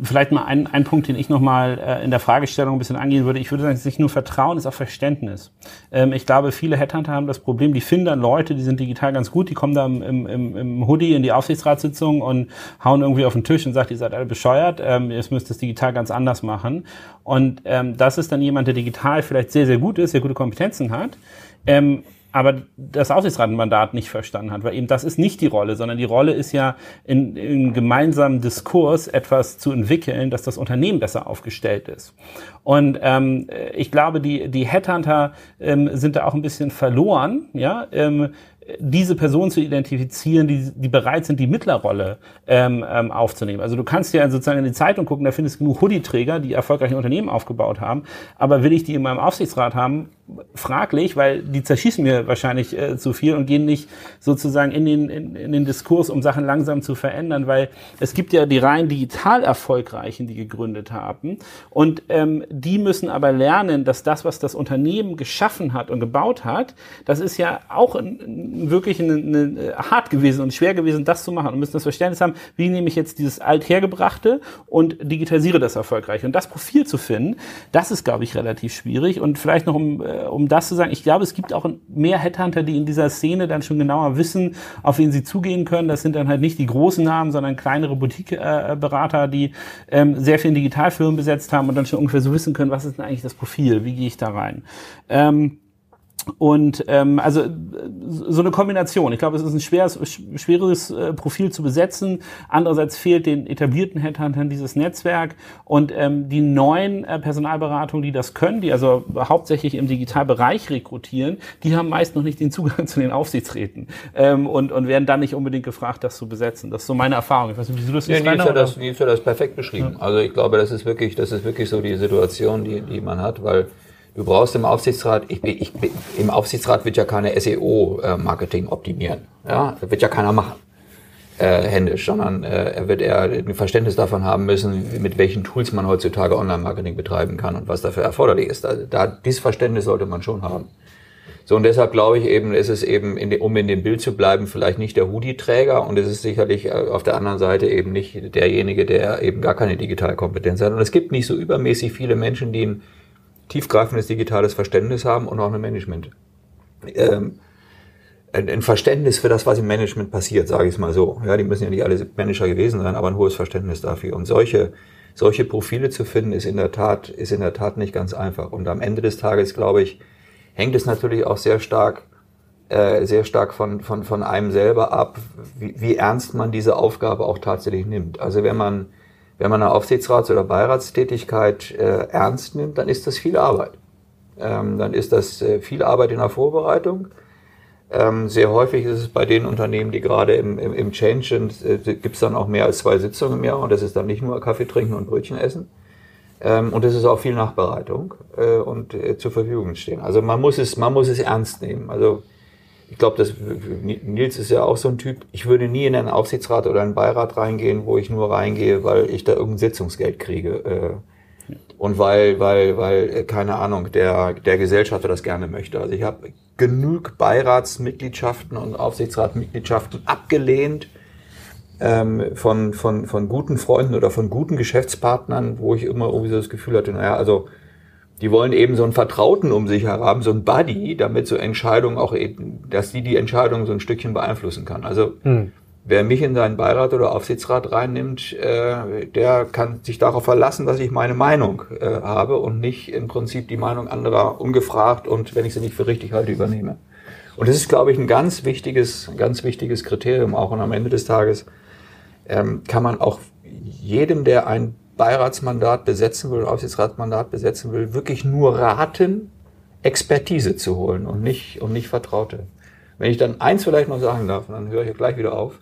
vielleicht mal ein, ein Punkt, den ich nochmal äh, in der Fragestellung ein bisschen angehen würde. Ich würde sagen, es ist nicht nur Vertrauen, es ist auch Verständnis. Ähm, ich glaube, viele Headhunter haben das Problem, die finden dann Leute, die sind digital ganz gut, die kommen da im, im, im Hoodie in die Aufsichtsratssitzung und hauen irgendwie auf den Tisch und sagt, ihr seid alle bescheuert, ähm, ihr müsst das digital ganz anders machen. Und ähm, das ist dann jemand, der digital vielleicht sehr, sehr gut ist, sehr gute Kompetenzen hat, ähm, aber das Aufsichtsratmandat nicht verstanden hat, weil eben das ist nicht die Rolle, sondern die Rolle ist ja in, in gemeinsamen Diskurs etwas zu entwickeln, dass das Unternehmen besser aufgestellt ist. Und ähm, ich glaube, die, die Headhunter ähm, sind da auch ein bisschen verloren, ja, ähm, diese Personen zu identifizieren, die, die bereit sind, die Mittlerrolle ähm, ähm, aufzunehmen. Also du kannst ja sozusagen in die Zeitung gucken, da findest du genug Hoodie-Träger, die erfolgreiche Unternehmen aufgebaut haben. Aber will ich die in meinem Aufsichtsrat haben? Fraglich, weil die zerschießen mir wahrscheinlich äh, zu viel und gehen nicht sozusagen in den, in, in den Diskurs, um Sachen langsam zu verändern, weil es gibt ja die rein digital Erfolgreichen, die gegründet haben. Und ähm, die müssen aber lernen, dass das, was das Unternehmen geschaffen hat und gebaut hat, das ist ja auch ein, wirklich eine, eine, hart gewesen und schwer gewesen, das zu machen und müssen das Verständnis haben, wie nehme ich jetzt dieses althergebrachte und digitalisiere das erfolgreich. Und das Profil zu finden, das ist, glaube ich, relativ schwierig. Und vielleicht noch, um, äh, um das zu sagen, ich glaube, es gibt auch mehr Headhunter, die in dieser Szene dann schon genauer wissen, auf wen sie zugehen können. Das sind dann halt nicht die großen Namen, sondern kleinere Boutique-Berater, die ähm, sehr viele Digitalfirmen besetzt haben und dann schon ungefähr so wissen können, was ist denn eigentlich das Profil, wie gehe ich da rein. Ähm, und ähm, also so eine Kombination. Ich glaube, es ist ein schweres, schweres äh, Profil zu besetzen. Andererseits fehlt den etablierten Headhuntern dieses Netzwerk und ähm, die neuen äh, Personalberatungen, die das können, die also hauptsächlich im Digitalbereich rekrutieren, die haben meist noch nicht den Zugang *laughs* zu den Aufsichtsräten ähm, und, und werden dann nicht unbedingt gefragt, das zu besetzen. Das ist so meine Erfahrung. Ich weiß nicht, wie du das ja, Nils, hat das, Nils hat das perfekt beschrieben. Ja. Also ich glaube, das ist wirklich, das ist wirklich so die Situation, die, die man hat, weil Du brauchst im Aufsichtsrat, ich, ich, im Aufsichtsrat wird ja keine SEO-Marketing optimieren. Ja, wird ja keiner machen. Äh, händisch, sondern äh, er wird eher ein Verständnis davon haben müssen, mit welchen Tools man heutzutage Online-Marketing betreiben kann und was dafür erforderlich ist. Da, da dieses Verständnis sollte man schon haben. So, und deshalb glaube ich eben, ist es eben, in de, um in dem Bild zu bleiben, vielleicht nicht der Hoodie-Träger und es ist sicherlich äh, auf der anderen Seite eben nicht derjenige, der eben gar keine Digitalkompetenz hat. Und es gibt nicht so übermäßig viele Menschen, die ein tiefgreifendes digitales Verständnis haben und auch ein Management. Ähm, ein, Verständnis für das, was im Management passiert, sage ich es mal so. Ja, die müssen ja nicht alle Manager gewesen sein, aber ein hohes Verständnis dafür. Und solche, solche Profile zu finden, ist in der Tat, ist in der Tat nicht ganz einfach. Und am Ende des Tages, glaube ich, hängt es natürlich auch sehr stark, äh, sehr stark von, von, von einem selber ab, wie, wie ernst man diese Aufgabe auch tatsächlich nimmt. Also wenn man, wenn man eine Aufsichtsrats- oder Beiratstätigkeit äh, ernst nimmt, dann ist das viel Arbeit. Ähm, dann ist das äh, viel Arbeit in der Vorbereitung. Ähm, sehr häufig ist es bei den Unternehmen, die gerade im, im, im Change sind, äh, gibt es dann auch mehr als zwei Sitzungen im Jahr und das ist dann nicht nur Kaffee trinken und Brötchen essen. Ähm, und es ist auch viel Nachbereitung äh, und äh, zur Verfügung stehen. Also man muss es, man muss es ernst nehmen. Also ich glaube, das Nils ist ja auch so ein Typ. Ich würde nie in einen Aufsichtsrat oder einen Beirat reingehen, wo ich nur reingehe, weil ich da irgendein Sitzungsgeld kriege. Äh, und weil, weil, weil, äh, keine Ahnung, der, der Gesellschafter das gerne möchte. Also ich habe genug Beiratsmitgliedschaften und Aufsichtsratmitgliedschaften abgelehnt ähm, von, von, von guten Freunden oder von guten Geschäftspartnern, wo ich immer irgendwie so das Gefühl hatte, naja, also die wollen eben so einen Vertrauten um sich haben, so einen Buddy, damit so Entscheidungen auch eben, dass die die Entscheidungen so ein Stückchen beeinflussen kann. Also hm. wer mich in seinen Beirat oder Aufsichtsrat reinnimmt, äh, der kann sich darauf verlassen, dass ich meine Meinung äh, habe und nicht im Prinzip die Meinung anderer ungefragt und wenn ich sie nicht für richtig halte, übernehme. Und das ist, glaube ich, ein ganz wichtiges, ganz wichtiges Kriterium auch. Und am Ende des Tages ähm, kann man auch jedem, der ein Beiratsmandat besetzen will, Aufsichtsratsmandat besetzen will, wirklich nur raten, Expertise zu holen und nicht, und nicht Vertraute. Wenn ich dann eins vielleicht noch sagen darf, dann höre ich gleich wieder auf.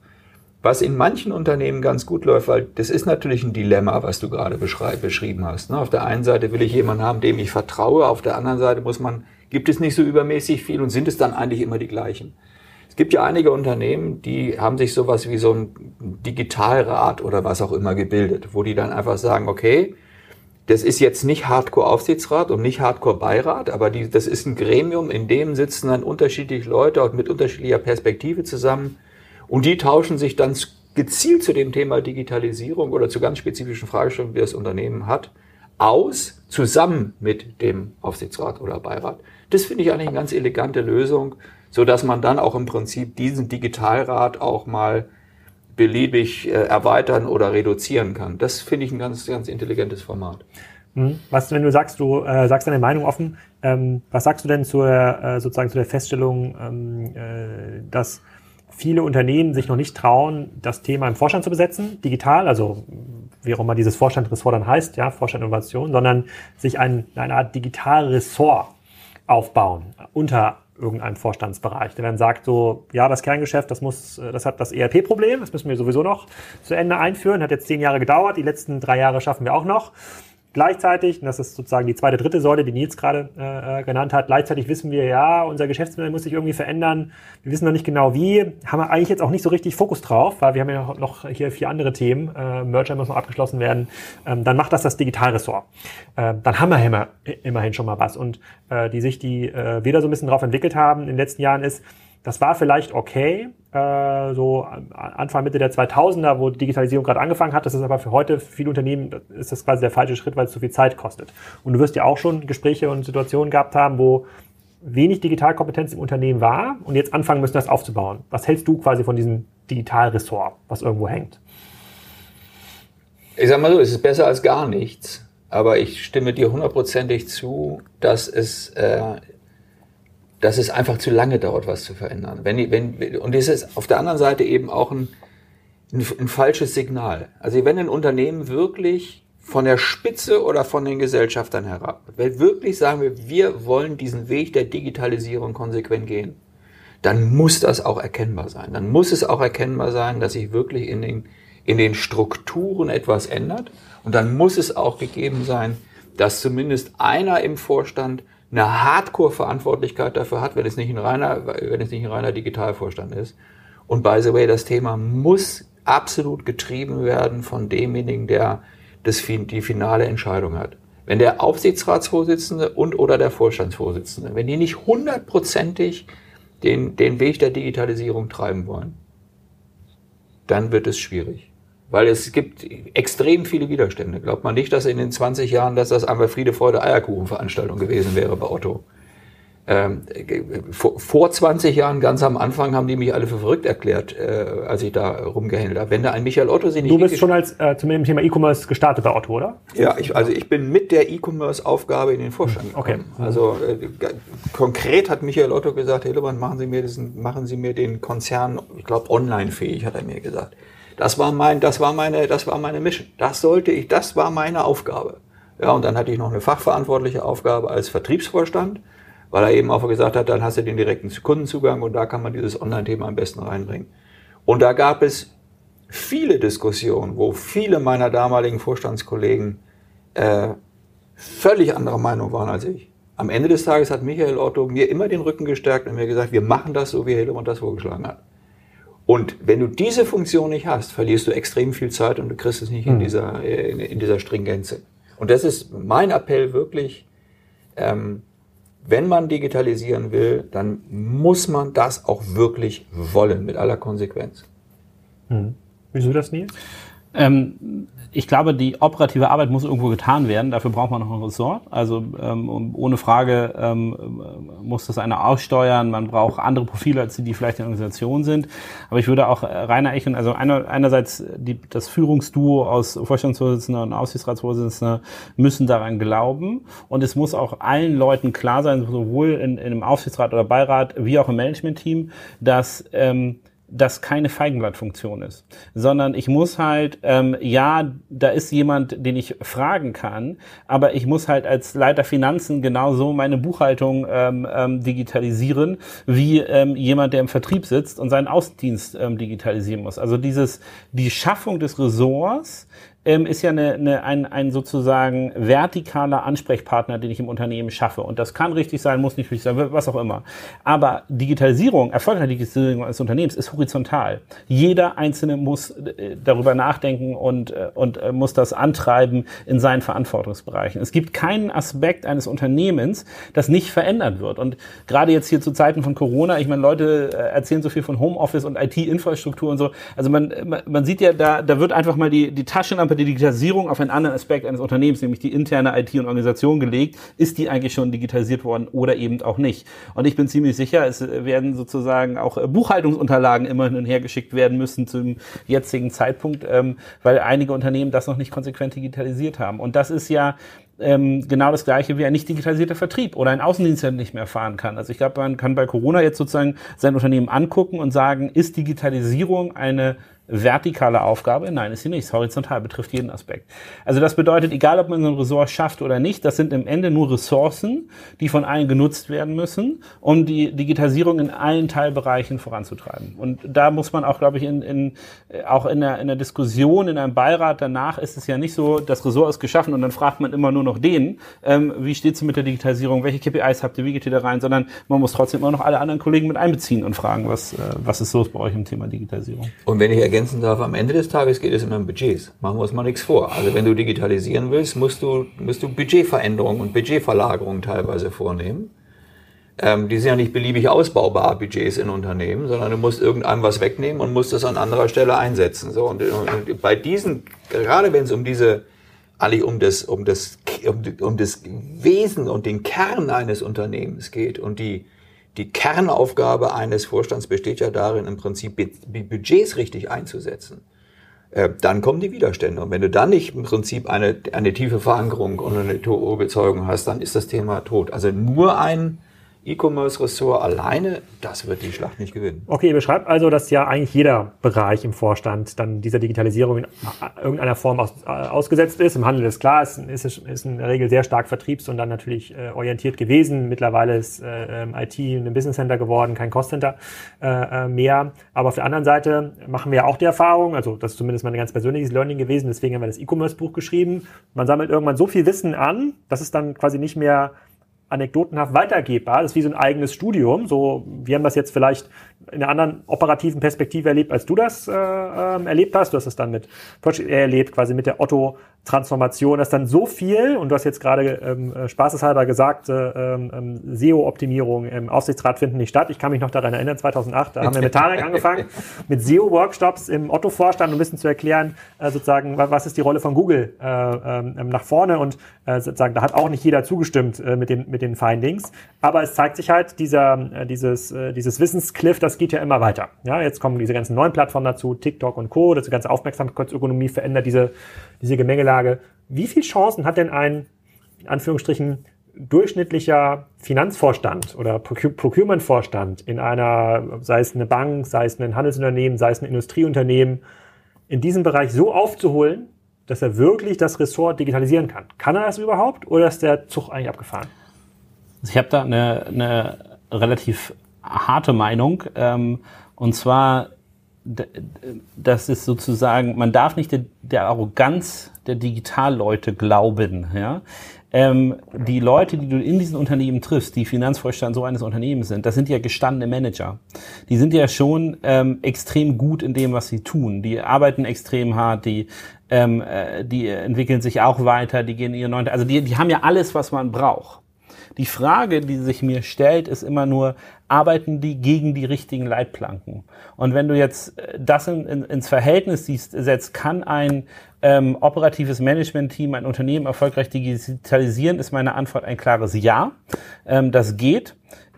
was in manchen Unternehmen ganz gut läuft, weil das ist natürlich ein Dilemma, was du gerade beschrieben hast. Ne? Auf der einen Seite will ich jemanden haben, dem ich vertraue, auf der anderen Seite muss man, gibt es nicht so übermäßig viel und sind es dann eigentlich immer die gleichen. Es gibt ja einige Unternehmen, die haben sich sowas wie so ein Digitalrat oder was auch immer gebildet, wo die dann einfach sagen, okay, das ist jetzt nicht Hardcore-Aufsichtsrat und nicht Hardcore-Beirat, aber die, das ist ein Gremium, in dem sitzen dann unterschiedliche Leute mit unterschiedlicher Perspektive zusammen und die tauschen sich dann gezielt zu dem Thema Digitalisierung oder zu ganz spezifischen Fragestellungen, die das Unternehmen hat, aus, zusammen mit dem Aufsichtsrat oder Beirat. Das finde ich eigentlich eine ganz elegante Lösung, so dass man dann auch im Prinzip diesen Digitalrat auch mal beliebig äh, erweitern oder reduzieren kann. Das finde ich ein ganz, ganz intelligentes Format. Hm. Was, wenn du sagst, du äh, sagst deine Meinung offen, ähm, was sagst du denn zur äh, sozusagen zu der Feststellung, ähm, äh, dass viele Unternehmen sich noch nicht trauen, das Thema im Vorstand zu besetzen, digital, also wie auch immer dieses Vorstandressort dann heißt, ja, Vorstand Innovation, sondern sich ein, eine Art Digitalressort aufbauen unter irgendeinem Vorstandsbereich, der dann sagt so, ja, das Kerngeschäft, das muss, das hat das ERP-Problem, das müssen wir sowieso noch zu Ende einführen, hat jetzt zehn Jahre gedauert, die letzten drei Jahre schaffen wir auch noch. Gleichzeitig, und das ist sozusagen die zweite, dritte Säule, die Nils gerade äh, genannt hat, gleichzeitig wissen wir, ja, unser Geschäftsmodell muss sich irgendwie verändern. Wir wissen noch nicht genau wie. Haben wir eigentlich jetzt auch nicht so richtig Fokus drauf, weil wir haben ja noch hier vier andere Themen. Äh, Merger muss noch abgeschlossen werden. Ähm, dann macht das das Digitalressort. Äh, dann haben wir immer, immerhin schon mal was. Und äh, die sich, die äh, wieder so ein bisschen drauf entwickelt haben in den letzten Jahren ist, das war vielleicht okay, äh, so Anfang, Mitte der 2000er, wo Digitalisierung gerade angefangen hat. Das ist aber für heute, für viele Unternehmen, ist das quasi der falsche Schritt, weil es zu viel Zeit kostet. Und du wirst ja auch schon Gespräche und Situationen gehabt haben, wo wenig Digitalkompetenz im Unternehmen war und jetzt anfangen müssen, das aufzubauen. Was hältst du quasi von diesem Digitalressort, was irgendwo hängt? Ich sag mal so, es ist besser als gar nichts. Aber ich stimme dir hundertprozentig zu, dass es äh, dass es einfach zu lange dauert, was zu verändern. Wenn, wenn, und es ist auf der anderen Seite eben auch ein, ein, ein falsches Signal. Also wenn ein Unternehmen wirklich von der Spitze oder von den Gesellschaftern herab, wenn wirklich sagen wir, wir wollen diesen Weg der Digitalisierung konsequent gehen, dann muss das auch erkennbar sein. Dann muss es auch erkennbar sein, dass sich wirklich in den, in den Strukturen etwas ändert. Und dann muss es auch gegeben sein, dass zumindest einer im Vorstand eine Hardcore-Verantwortlichkeit dafür hat, wenn es nicht ein reiner, wenn es nicht ein reiner Digitalvorstand ist. Und by the way, das Thema muss absolut getrieben werden von demjenigen, der das, die finale Entscheidung hat. Wenn der Aufsichtsratsvorsitzende und oder der Vorstandsvorsitzende, wenn die nicht hundertprozentig den, den Weg der Digitalisierung treiben wollen, dann wird es schwierig. Weil es gibt extrem viele Widerstände. Glaubt man nicht, dass in den 20 Jahren, dass das einmal Friede, Freude, Eierkuchen-Veranstaltung gewesen wäre bei Otto. Ähm, vor, vor 20 Jahren, ganz am Anfang, haben die mich alle für verrückt erklärt, äh, als ich da rumgehändelt habe. Wenn da ein Michael Otto sie nicht... Du bist schon als äh, zum Thema E-Commerce gestartet bei Otto, oder? Ja, ich, also ich bin mit der E-Commerce-Aufgabe in den Vorstand gekommen. Okay. Also äh, konkret hat Michael Otto gesagt, Hillebrand, machen Sie mir, diesen, machen Sie mir den Konzern, ich glaube, online fähig, hat er mir gesagt. Das war mein, das war meine, das war meine Mission. Das sollte ich, das war meine Aufgabe. Ja, und dann hatte ich noch eine fachverantwortliche Aufgabe als Vertriebsvorstand, weil er eben auch gesagt hat, dann hast du den direkten Kundenzugang und da kann man dieses Online-Thema am besten reinbringen. Und da gab es viele Diskussionen, wo viele meiner damaligen Vorstandskollegen äh, völlig anderer Meinung waren als ich. Am Ende des Tages hat Michael Otto mir immer den Rücken gestärkt und mir gesagt, wir machen das so, wie Hillemann das vorgeschlagen hat. Und wenn du diese Funktion nicht hast, verlierst du extrem viel Zeit und du kriegst es nicht in, hm. dieser, in, in dieser Stringenze. Und das ist mein Appell wirklich, ähm, wenn man digitalisieren will, dann muss man das auch wirklich wollen, mit aller Konsequenz. Hm. Wieso das nie? Ähm, ich glaube, die operative Arbeit muss irgendwo getan werden. Dafür braucht man noch ein Ressort. Also ähm, ohne Frage ähm, muss das einer aussteuern. Man braucht andere Profile, als die, die vielleicht in der Organisation sind. Aber ich würde auch äh, Rainer Echen, also einer, einerseits die, das Führungsduo aus Vorstandsvorsitzender und Aufsichtsratsvorsitzender müssen daran glauben. Und es muss auch allen Leuten klar sein, sowohl in, in einem Aufsichtsrat oder Beirat wie auch im Managementteam, dass ähm, das keine Feigenblattfunktion ist, sondern ich muss halt, ähm, ja, da ist jemand, den ich fragen kann, aber ich muss halt als Leiter Finanzen genauso meine Buchhaltung ähm, ähm, digitalisieren, wie ähm, jemand, der im Vertrieb sitzt und seinen Außendienst ähm, digitalisieren muss. Also dieses, die Schaffung des Ressorts ähm, ist ja eine, eine, ein, ein sozusagen vertikaler Ansprechpartner, den ich im Unternehmen schaffe. Und das kann richtig sein, muss nicht richtig sein, was auch immer. Aber Digitalisierung, erfolgreiche Digitalisierung eines Unternehmens ist horizontal. Jeder Einzelne muss äh, darüber nachdenken und, äh, und äh, muss das antreiben in seinen Verantwortungsbereichen. Es gibt keinen Aspekt eines Unternehmens, das nicht verändert wird. Und gerade jetzt hier zu Zeiten von Corona, ich meine, Leute erzählen so viel von Homeoffice und IT-Infrastruktur und so. Also man, man sieht ja, da, da wird einfach mal die, die Taschenlampe die Digitalisierung auf einen anderen Aspekt eines Unternehmens, nämlich die interne IT und Organisation gelegt. Ist die eigentlich schon digitalisiert worden oder eben auch nicht? Und ich bin ziemlich sicher, es werden sozusagen auch Buchhaltungsunterlagen immer hin und her geschickt werden müssen zum jetzigen Zeitpunkt, ähm, weil einige Unternehmen das noch nicht konsequent digitalisiert haben. Und das ist ja ähm, genau das gleiche wie ein nicht digitalisierter Vertrieb oder ein Außendienst, der nicht mehr fahren kann. Also ich glaube, man kann bei Corona jetzt sozusagen sein Unternehmen angucken und sagen, ist Digitalisierung eine vertikale Aufgabe? Nein, ist sie nicht. Horizontal betrifft jeden Aspekt. Also das bedeutet, egal ob man so ein Ressort schafft oder nicht, das sind im Ende nur Ressourcen, die von allen genutzt werden müssen, um die Digitalisierung in allen Teilbereichen voranzutreiben. Und da muss man auch, glaube ich, in, in, auch in der, in der Diskussion, in einem Beirat danach ist es ja nicht so, das Ressort ist geschaffen und dann fragt man immer nur noch den, ähm, wie steht es mit der Digitalisierung, welche KPIs habt ihr, wie geht ihr da rein, sondern man muss trotzdem immer noch alle anderen Kollegen mit einbeziehen und fragen, was, äh, was ist los bei euch im Thema Digitalisierung. Und wenn ich ergänzen darf, am Ende des Tages geht es immer um Budgets. Machen wir uns mal nichts vor. Also wenn du digitalisieren willst, musst du, musst du Budgetveränderungen und Budgetverlagerungen teilweise vornehmen. Ähm, die sind ja nicht beliebig ausbaubar, Budgets in Unternehmen, sondern du musst irgendeinem was wegnehmen und musst das an anderer Stelle einsetzen. So, und, und bei diesen, gerade wenn es um diese, eigentlich um das, um das, um, um das Wesen und den Kern eines Unternehmens geht und die, die Kernaufgabe eines Vorstands besteht ja darin, im Prinzip Budgets richtig einzusetzen. Äh, dann kommen die Widerstände. Und wenn du dann nicht im Prinzip eine, eine tiefe Verankerung und eine Überzeugung hast, dann ist das Thema tot. Also nur ein E-Commerce-Ressort alleine, das wird die Schlacht nicht gewinnen. Okay, ihr beschreibt also, dass ja eigentlich jeder Bereich im Vorstand dann dieser Digitalisierung in irgendeiner Form aus, äh, ausgesetzt ist. Im Handel ist klar, es ist, ist in der Regel sehr stark vertriebs- und dann natürlich äh, orientiert gewesen. Mittlerweile ist äh, ähm, IT ein Business Center geworden, kein Cost Center äh, äh, mehr. Aber auf der anderen Seite machen wir ja auch die Erfahrung, also das ist zumindest mein ganz persönliches Learning gewesen, deswegen haben wir das E-Commerce-Buch geschrieben. Man sammelt irgendwann so viel Wissen an, dass es dann quasi nicht mehr anekdotenhaft weitergebbar. Das ist wie so ein eigenes Studium. So, wir haben das jetzt vielleicht in einer anderen operativen Perspektive erlebt, als du das äh, ähm, erlebt hast. Du hast es dann mit erlebt, quasi mit der Otto Transformation, dass dann so viel, und du hast jetzt gerade ähm, äh, spaßeshalber gesagt, äh, ähm, SEO-Optimierung im Aufsichtsrat finden nicht statt. Ich kann mich noch daran erinnern, 2008, da haben wir mit Tarek *laughs* angefangen, mit SEO-Workshops im Otto-Vorstand, um ein bisschen zu erklären, äh, sozusagen, was ist die Rolle von Google äh, ähm, nach vorne und äh, sozusagen, da hat auch nicht jeder zugestimmt äh, mit, den, mit den Findings, aber es zeigt sich halt, dieser, äh, dieses, äh, dieses Wissenscliff, das geht ja immer weiter. Ja, jetzt kommen diese ganzen neuen Plattformen dazu, TikTok und Co., das ganze Aufmerksamkeitsökonomie verändert diese, diese Gemengelage Frage, wie viele Chancen hat denn ein, in Anführungsstrichen, durchschnittlicher Finanzvorstand oder Procurement-Vorstand in einer, sei es eine Bank, sei es ein Handelsunternehmen, sei es ein Industrieunternehmen, in diesem Bereich so aufzuholen, dass er wirklich das Ressort digitalisieren kann. Kann er das überhaupt oder ist der Zug eigentlich abgefahren? Also ich habe da eine, eine relativ harte Meinung. Ähm, und zwar das ist sozusagen, man darf nicht der, der Arroganz der Digitalleute glauben. Ja? Ähm, die Leute, die du in diesen Unternehmen triffst, die Finanzvorstand so eines Unternehmens sind, das sind ja gestandene Manager. Die sind ja schon ähm, extrem gut in dem, was sie tun. Die arbeiten extrem hart, die, ähm, äh, die entwickeln sich auch weiter, die gehen ihre neunte, also die, die haben ja alles, was man braucht. Die Frage, die sich mir stellt, ist immer nur, arbeiten die gegen die richtigen Leitplanken? Und wenn du jetzt äh, das in, in, ins Verhältnis siehst, setzt, kann ein ähm, operatives Management-Team ein Unternehmen erfolgreich digitalisieren, ist meine Antwort ein klares Ja. Ähm, das geht.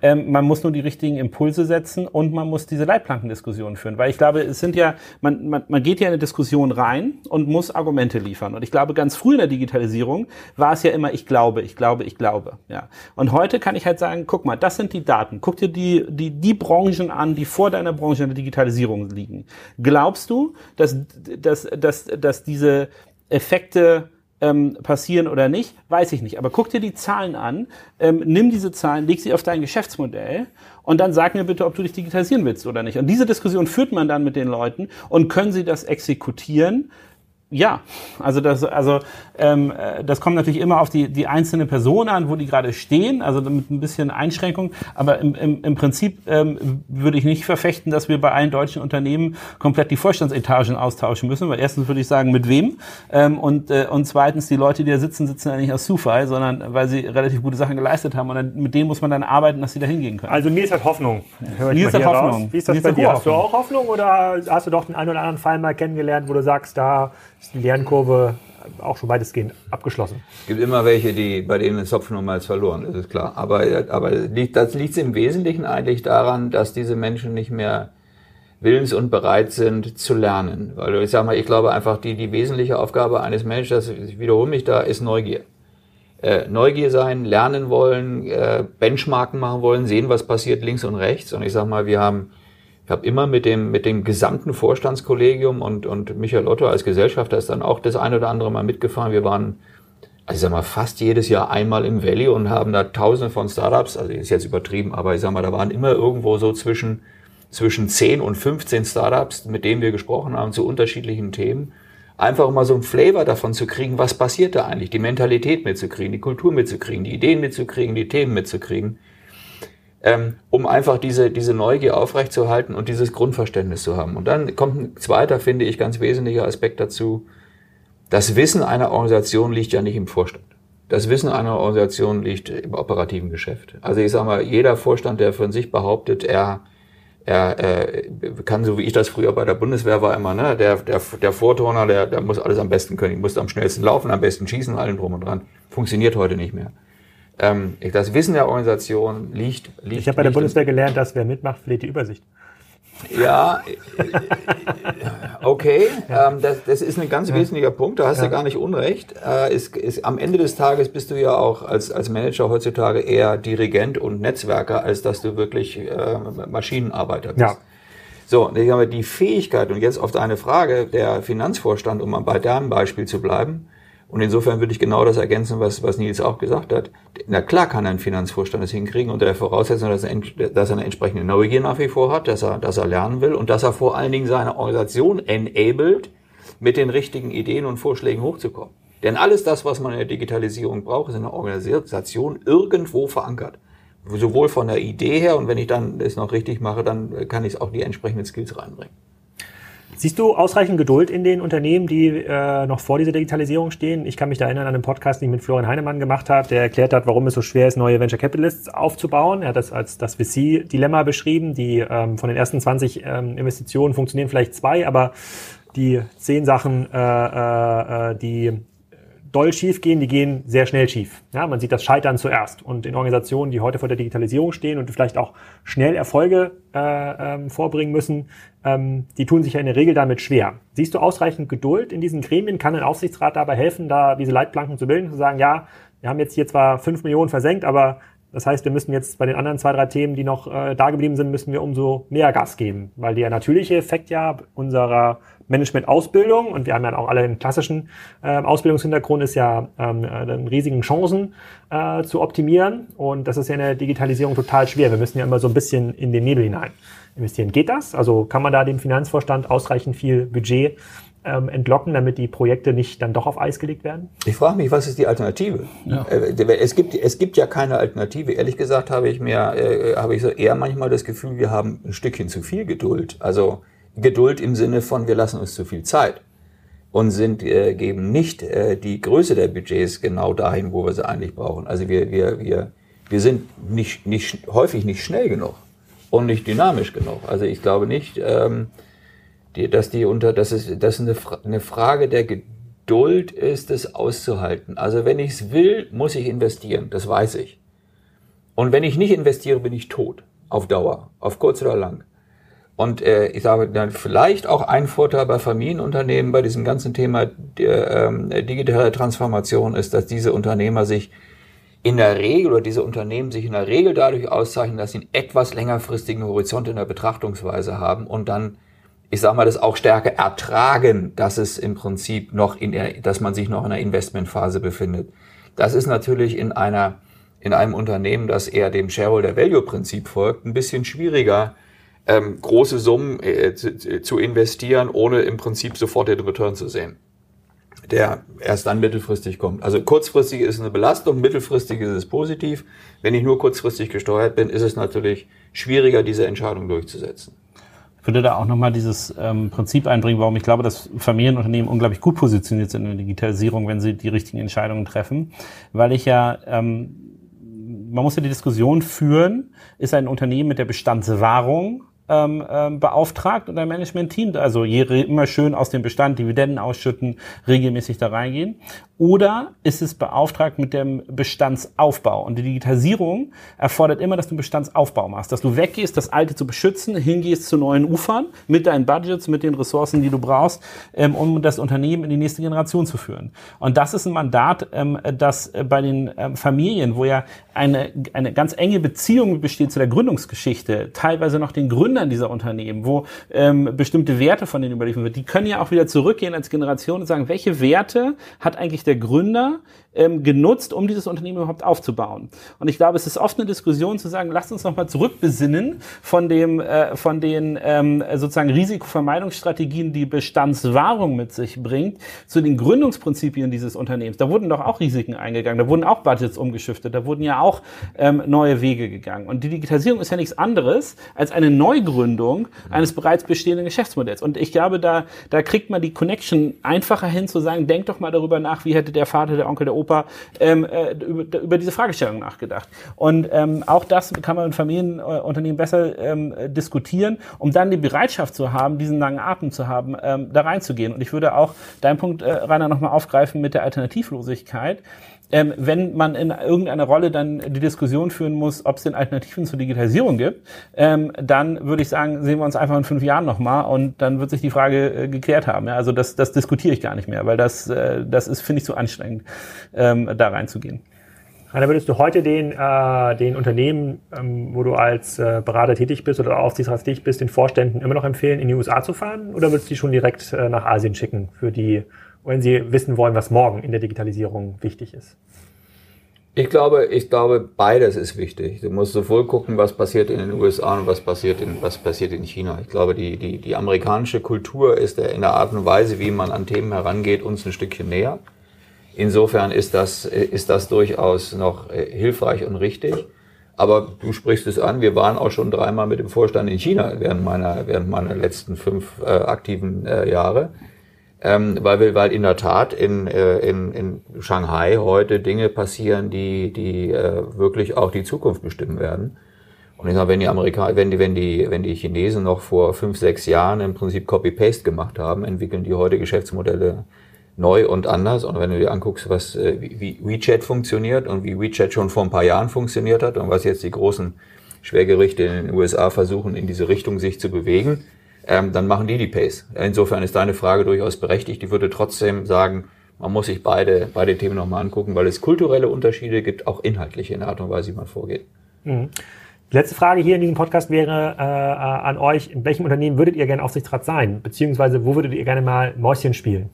Ähm, man muss nur die richtigen Impulse setzen und man muss diese Leitplankendiskussion führen. Weil ich glaube, es sind ja, man, man, man geht ja in eine Diskussion rein und muss Argumente liefern. Und ich glaube, ganz früh in der Digitalisierung war es ja immer, ich glaube, ich glaube, ich glaube. Ja. Und heute kann ich halt sagen, guck mal, das sind die Daten. Guck dir die, die, die Branchen an, die vor deiner Branche in der Digitalisierung liegen. Glaubst du, dass, dass, dass, dass diese Effekte ähm, passieren oder nicht, weiß ich nicht. Aber guck dir die Zahlen an, ähm, nimm diese Zahlen, leg sie auf dein Geschäftsmodell und dann sag mir bitte, ob du dich digitalisieren willst oder nicht. Und diese Diskussion führt man dann mit den Leuten und können sie das exekutieren ja, also das, also ähm, äh, das kommt natürlich immer auf die, die einzelne Person an, wo die gerade stehen, also mit ein bisschen Einschränkung. Aber im, im, im Prinzip ähm, würde ich nicht verfechten, dass wir bei allen deutschen Unternehmen komplett die Vorstandsetagen austauschen müssen. Weil erstens würde ich sagen, mit wem? Ähm, und, äh, und zweitens, die Leute, die da sitzen, sitzen ja nicht aus Zufall, sondern weil sie relativ gute Sachen geleistet haben. Und dann, mit denen muss man dann arbeiten, dass sie da hingehen können. Also mir ist halt Hoffnung. Hör mir ist halt Hoffnung. Raus. Wie ist das bei dir? Hast du auch Hoffnung oder hast du doch den einen oder anderen Fall mal kennengelernt, wo du sagst, da ist die Lernkurve auch schon weitestgehend abgeschlossen. Es gibt immer welche, die, bei denen ist Hopfen nochmals verloren, das ist klar. Aber, aber das liegt im Wesentlichen eigentlich daran, dass diese Menschen nicht mehr willens und bereit sind zu lernen. Weil ich sage mal, ich glaube einfach, die, die wesentliche Aufgabe eines Menschen, ich wiederhole mich da, ist Neugier. Äh, Neugier sein, lernen wollen, äh, Benchmarken machen wollen, sehen, was passiert links und rechts. Und ich sage mal, wir haben ich habe immer mit dem, mit dem gesamten Vorstandskollegium und, und Michael Otto als Gesellschafter ist dann auch das eine oder andere Mal mitgefahren. Wir waren, also ich sag mal, fast jedes Jahr einmal im Valley und haben da tausende von Startups, also ist jetzt übertrieben, aber ich sag mal, da waren immer irgendwo so zwischen, zwischen 10 und 15 Startups, mit denen wir gesprochen haben, zu unterschiedlichen Themen. Einfach mal so ein Flavor davon zu kriegen, was passiert da eigentlich, die Mentalität mitzukriegen, die Kultur mitzukriegen, die Ideen mitzukriegen, die Themen mitzukriegen ähm, um einfach diese, diese Neugier aufrechtzuerhalten und dieses Grundverständnis zu haben. Und dann kommt ein zweiter, finde ich, ganz wesentlicher Aspekt dazu. Das Wissen einer Organisation liegt ja nicht im Vorstand. Das Wissen einer Organisation liegt im operativen Geschäft. Also ich sage mal, jeder Vorstand, der von sich behauptet, er, er äh, kann, so wie ich das früher bei der Bundeswehr war, immer, ne, der, der, der Vorturner, der, der muss alles am besten können, muss am schnellsten laufen, am besten schießen, allen drum und dran. Funktioniert heute nicht mehr. Ähm, das Wissen der Organisation liegt. liegt ich habe bei der Bundeswehr gelernt, dass wer mitmacht, verliert die Übersicht. Ja, äh, okay. Ähm, das, das, ist ein ganz ja. wesentlicher Punkt. Da hast ja. du gar nicht Unrecht. Äh, ist, ist, am Ende des Tages bist du ja auch als, als Manager heutzutage eher Dirigent und Netzwerker, als dass du wirklich äh, Maschinenarbeiter bist. Ja. So, die Fähigkeit, und jetzt auf deine Frage, der Finanzvorstand, um bei deinem Beispiel zu bleiben, und insofern würde ich genau das ergänzen, was, was Nils auch gesagt hat. Na klar kann ein Finanzvorstand das hinkriegen unter der Voraussetzung, dass er, dass er eine entsprechende Neugier nach wie vor hat, dass er, dass er lernen will und dass er vor allen Dingen seine Organisation enabled, mit den richtigen Ideen und Vorschlägen hochzukommen. Denn alles das, was man in der Digitalisierung braucht, ist in der Organisation irgendwo verankert. Sowohl von der Idee her und wenn ich dann das noch richtig mache, dann kann ich auch die entsprechenden Skills reinbringen. Siehst du ausreichend Geduld in den Unternehmen, die äh, noch vor dieser Digitalisierung stehen? Ich kann mich da erinnern an einen Podcast, den ich mit Florian Heinemann gemacht habe, der erklärt hat, warum es so schwer ist, neue Venture Capitalists aufzubauen. Er hat das als das VC-Dilemma beschrieben. Die ähm, von den ersten 20 ähm, Investitionen funktionieren vielleicht zwei, aber die zehn Sachen, äh, äh, äh die doll schief gehen, die gehen sehr schnell schief. Ja, man sieht das Scheitern zuerst. Und in Organisationen, die heute vor der Digitalisierung stehen und vielleicht auch schnell Erfolge äh, ähm, vorbringen müssen, ähm, die tun sich ja in der Regel damit schwer. Siehst du ausreichend Geduld in diesen Gremien? Kann ein Aufsichtsrat dabei helfen, da diese Leitplanken zu bilden, zu sagen, ja, wir haben jetzt hier zwar fünf Millionen versenkt, aber das heißt, wir müssen jetzt bei den anderen zwei, drei Themen, die noch äh, da geblieben sind, müssen wir umso mehr Gas geben, weil der natürliche Effekt ja unserer Management-Ausbildung und wir haben ja auch alle einen klassischen äh, Ausbildungshintergrund, ist ja ähm, äh, riesigen Chancen äh, zu optimieren und das ist ja in der Digitalisierung total schwer. Wir müssen ja immer so ein bisschen in den Nebel hinein investieren. Geht das? Also kann man da dem Finanzvorstand ausreichend viel Budget ähm, entlocken, damit die Projekte nicht dann doch auf Eis gelegt werden? Ich frage mich, was ist die Alternative? Ja. Äh, es, gibt, es gibt ja keine Alternative. Ehrlich gesagt habe ich mir, äh, habe ich so eher manchmal das Gefühl, wir haben ein Stückchen zu viel Geduld. Also Geduld im Sinne von, wir lassen uns zu viel Zeit und sind, äh, geben nicht äh, die Größe der Budgets genau dahin, wo wir sie eigentlich brauchen. Also wir, wir, wir, wir sind nicht, nicht, häufig nicht schnell genug und nicht dynamisch genug. Also ich glaube nicht, ähm, die, dass die unter, dass es, dass eine, eine Frage der Geduld ist, es auszuhalten. Also wenn ich es will, muss ich investieren, das weiß ich. Und wenn ich nicht investiere, bin ich tot. Auf Dauer. Auf kurz oder lang. Und äh, ich sage dann vielleicht auch ein Vorteil bei Familienunternehmen bei diesem ganzen Thema der, ähm, digitale Transformation ist, dass diese Unternehmer sich in der Regel oder diese Unternehmen sich in der Regel dadurch auszeichnen, dass sie einen etwas längerfristigen Horizont in der Betrachtungsweise haben und dann, ich sage mal, das auch stärker ertragen, dass es im Prinzip noch in der, dass man sich noch in einer Investmentphase befindet. Das ist natürlich in einer in einem Unternehmen, das eher dem Shareholder Value Prinzip folgt, ein bisschen schwieriger ähm, große Summen äh, zu, investieren, ohne im Prinzip sofort den Return zu sehen, der erst dann mittelfristig kommt. Also kurzfristig ist eine Belastung, mittelfristig ist es positiv. Wenn ich nur kurzfristig gesteuert bin, ist es natürlich schwieriger, diese Entscheidung durchzusetzen. Ich würde da auch nochmal dieses ähm, Prinzip einbringen, warum ich glaube, dass Familienunternehmen unglaublich gut positioniert sind in der Digitalisierung, wenn sie die richtigen Entscheidungen treffen. Weil ich ja ähm, man muss ja die Diskussion führen, ist ein Unternehmen mit der Bestandswahrung ähm, ähm, beauftragt und ein Management-Team, also immer schön aus dem Bestand Dividenden ausschütten, regelmäßig da reingehen. Oder ist es beauftragt mit dem Bestandsaufbau? Und die Digitalisierung erfordert immer, dass du einen Bestandsaufbau machst, dass du weggehst, das Alte zu beschützen, hingehst zu neuen Ufern mit deinen Budgets, mit den Ressourcen, die du brauchst, ähm, um das Unternehmen in die nächste Generation zu führen. Und das ist ein Mandat, ähm, das bei den ähm, Familien, wo ja eine, eine ganz enge Beziehung besteht zu der Gründungsgeschichte, teilweise noch den Gründern dieser Unternehmen, wo ähm, bestimmte Werte von denen überliefert wird, die können ja auch wieder zurückgehen als Generation und sagen, welche Werte hat eigentlich der Gründer ähm, genutzt, um dieses Unternehmen überhaupt aufzubauen. Und ich glaube, es ist oft eine Diskussion zu sagen, lasst uns nochmal zurückbesinnen von dem, äh, von den ähm, sozusagen Risikovermeidungsstrategien, die Bestandswahrung mit sich bringt, zu den Gründungsprinzipien dieses Unternehmens. Da wurden doch auch Risiken eingegangen, da wurden auch Budgets umgeschiftet, da wurden ja auch ähm, neue Wege gegangen. Und die Digitalisierung ist ja nichts anderes als eine Neugründung eines bereits bestehenden Geschäftsmodells. Und ich glaube, da, da kriegt man die Connection einfacher hin zu sagen, denk doch mal darüber nach, wie hätte der Vater, der Onkel, der Opa ähm, äh, über, über diese Fragestellung nachgedacht. Und ähm, auch das kann man in Familienunternehmen besser ähm, diskutieren, um dann die Bereitschaft zu haben, diesen langen Atem zu haben, ähm, da reinzugehen. Und ich würde auch deinen Punkt, äh, Rainer, nochmal aufgreifen mit der Alternativlosigkeit ähm, wenn man in irgendeiner Rolle dann die Diskussion führen muss, ob es denn Alternativen zur Digitalisierung gibt, ähm, dann würde ich sagen, sehen wir uns einfach in fünf Jahren nochmal und dann wird sich die Frage äh, geklärt haben. Ja? Also das, das diskutiere ich gar nicht mehr, weil das, äh, das ist, finde ich, zu anstrengend, ähm, da reinzugehen. Rainer, würdest du heute den, äh, den Unternehmen, ähm, wo du als äh, Berater tätig bist oder Aufsichtsrat tätig bist, den Vorständen immer noch empfehlen, in die USA zu fahren oder würdest du die schon direkt äh, nach Asien schicken für die wenn Sie wissen wollen, was morgen in der Digitalisierung wichtig ist? Ich glaube, ich glaube, beides ist wichtig. Du musst sowohl gucken, was passiert in den USA und was passiert in, was passiert in China. Ich glaube, die, die, die amerikanische Kultur ist in der Art und Weise, wie man an Themen herangeht, uns ein Stückchen näher. Insofern ist das, ist das durchaus noch äh, hilfreich und richtig. Aber du sprichst es an, wir waren auch schon dreimal mit dem Vorstand in China während meiner, während meiner letzten fünf äh, aktiven äh, Jahre ähm, weil wir, weil in der Tat in, äh, in, in Shanghai heute Dinge passieren, die, die äh, wirklich auch die Zukunft bestimmen werden. Und ich sage, wenn die Amerikaner, wenn die, wenn die, wenn die Chinesen noch vor fünf, sechs Jahren im Prinzip Copy-Paste gemacht haben, entwickeln die heute Geschäftsmodelle neu und anders. Und wenn du dir anguckst, was äh, wie WeChat funktioniert und wie WeChat schon vor ein paar Jahren funktioniert hat und was jetzt die großen Schwergerichte in den USA versuchen, in diese Richtung sich zu bewegen, ähm, dann machen die die Pace. Insofern ist deine Frage durchaus berechtigt. Ich würde trotzdem sagen, man muss sich beide, beide Themen nochmal angucken, weil es kulturelle Unterschiede gibt, auch inhaltliche in der Art und Weise, wie man vorgeht. Mhm. letzte Frage hier in diesem Podcast wäre äh, an euch, in welchem Unternehmen würdet ihr gerne Aufsichtsrat sein? Beziehungsweise wo würdet ihr gerne mal Mäuschen spielen?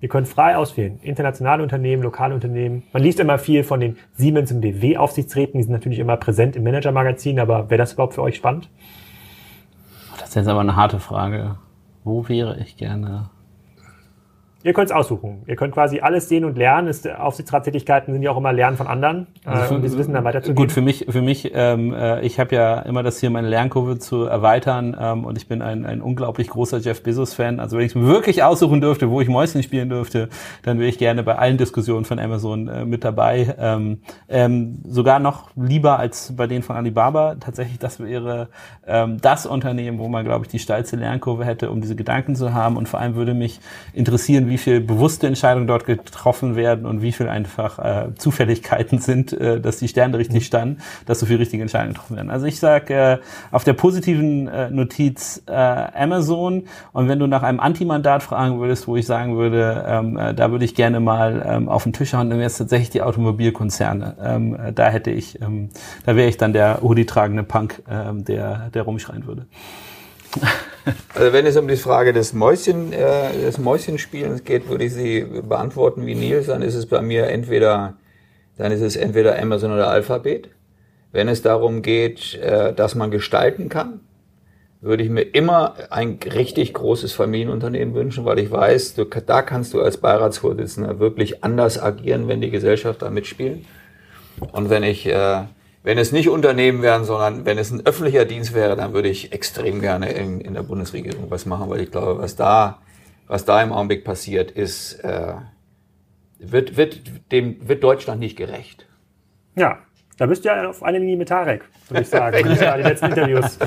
Ihr könnt frei auswählen. Internationale Unternehmen, lokale Unternehmen. Man liest immer viel von den Siemens und DW Aufsichtsräten. Die sind natürlich immer präsent im Manager-Magazin. Aber wäre das überhaupt für euch spannend? Das ist jetzt aber eine harte Frage. Wo wäre ich gerne? Ihr könnt es aussuchen. Ihr könnt quasi alles sehen und lernen. Ist, Aufsichtsratstätigkeiten sind ja auch immer Lernen von anderen, also für, äh, um dieses Wissen dann weiterzugeben. Gut, für mich, für mich, ähm, äh, ich habe ja immer das hier, meine Lernkurve zu erweitern ähm, und ich bin ein, ein unglaublich großer Jeff Bezos-Fan. Also wenn ich wirklich aussuchen dürfte, wo ich Mäuschen spielen dürfte, dann wäre ich gerne bei allen Diskussionen von Amazon äh, mit dabei. Ähm, ähm, sogar noch lieber als bei denen von Alibaba. Tatsächlich, das wäre ähm, das Unternehmen, wo man, glaube ich, die steilste Lernkurve hätte, um diese Gedanken zu haben. Und vor allem würde mich interessieren, wie viel bewusste Entscheidungen dort getroffen werden und wie viel einfach äh, Zufälligkeiten *laughs* sind, äh, dass die Sterne richtig standen, dass so viele richtige Entscheidungen getroffen werden. Also ich sage äh, auf der positiven äh, Notiz äh, Amazon und wenn du nach einem Antimandat fragen würdest, wo ich sagen würde, ähm, äh, da würde ich gerne mal ähm, auf den Tisch hauen, dann wäre es tatsächlich die Automobilkonzerne. Ähm, äh, da hätte ich, ähm, da wäre ich dann der Hoodie tragende Punk, ähm, der, der rumschreien würde. *laughs* Also wenn es um die Frage des Mäuschen, äh, des Mäuschenspielens geht, würde ich sie beantworten wie Nils, dann ist es bei mir entweder, dann ist es entweder Amazon oder Alphabet. Wenn es darum geht, äh, dass man gestalten kann, würde ich mir immer ein richtig großes Familienunternehmen wünschen, weil ich weiß, du, da kannst du als Beiratsvorsitzender wirklich anders agieren, wenn die Gesellschaft da mitspielen. Und wenn ich äh, wenn es nicht Unternehmen wären, sondern wenn es ein öffentlicher Dienst wäre, dann würde ich extrem gerne in, in der Bundesregierung was machen, weil ich glaube, was da, was da im Augenblick passiert, ist, äh, wird, wird, dem, wird Deutschland nicht gerecht. Ja, da bist du ja auf eine Linie mit Tarek, würde ich sagen, wenn ich da die letzten Interviews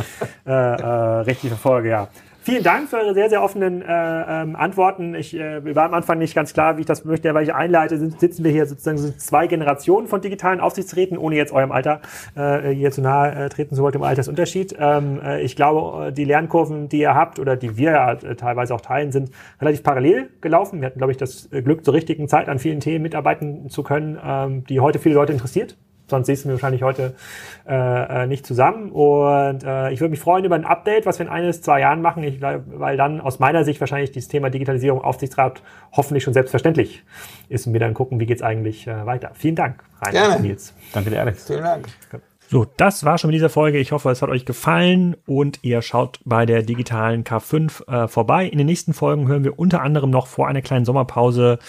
äh, äh, richtig verfolge, ja. Vielen Dank für eure sehr, sehr offenen äh, ähm, Antworten. Ich äh, war am Anfang nicht ganz klar, wie ich das möchte, weil ich einleite, sitzen wir hier sozusagen so zwei Generationen von digitalen Aufsichtsräten, ohne jetzt eurem Alter äh, hier zu nahe äh, treten zu wollen, im Altersunterschied. Ähm, äh, ich glaube, die Lernkurven, die ihr habt oder die wir ja äh, teilweise auch teilen, sind relativ parallel gelaufen. Wir hatten, glaube ich, das Glück, zur richtigen Zeit an vielen Themen mitarbeiten zu können, ähm, die heute viele Leute interessiert sonst siehst du mir wahrscheinlich heute äh, äh, nicht zusammen. Und äh, ich würde mich freuen über ein Update, was wir in eines, zwei Jahren machen, ich, weil dann aus meiner Sicht wahrscheinlich dieses Thema Digitalisierung Aufsichtsrat hoffentlich schon selbstverständlich ist und wir dann gucken, wie geht's eigentlich äh, weiter. Vielen Dank, Rainer Nils. Danke dir, Alex. Vielen Dank. So, das war schon mit dieser Folge. Ich hoffe, es hat euch gefallen und ihr schaut bei der digitalen K5 äh, vorbei. In den nächsten Folgen hören wir unter anderem noch vor einer kleinen Sommerpause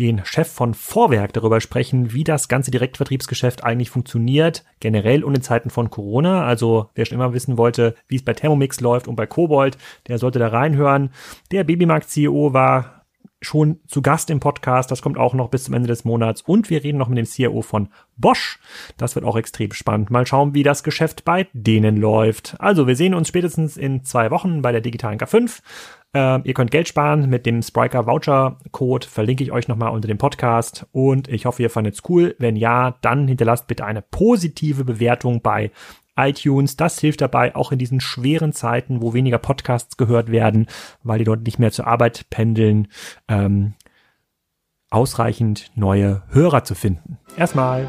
den Chef von Vorwerk darüber sprechen, wie das ganze Direktvertriebsgeschäft eigentlich funktioniert, generell und in Zeiten von Corona. Also wer schon immer wissen wollte, wie es bei Thermomix läuft und bei Kobold, der sollte da reinhören. Der Babymarkt CEO war schon zu Gast im Podcast. Das kommt auch noch bis zum Ende des Monats. Und wir reden noch mit dem CIO von Bosch. Das wird auch extrem spannend. Mal schauen, wie das Geschäft bei denen läuft. Also, wir sehen uns spätestens in zwei Wochen bei der digitalen K5. Äh, ihr könnt Geld sparen mit dem Spriker Voucher Code. Verlinke ich euch nochmal unter dem Podcast. Und ich hoffe, ihr fandet es cool. Wenn ja, dann hinterlasst bitte eine positive Bewertung bei iTunes. Das hilft dabei, auch in diesen schweren Zeiten, wo weniger Podcasts gehört werden, weil die dort nicht mehr zur Arbeit pendeln, ähm, ausreichend neue Hörer zu finden. Erstmal.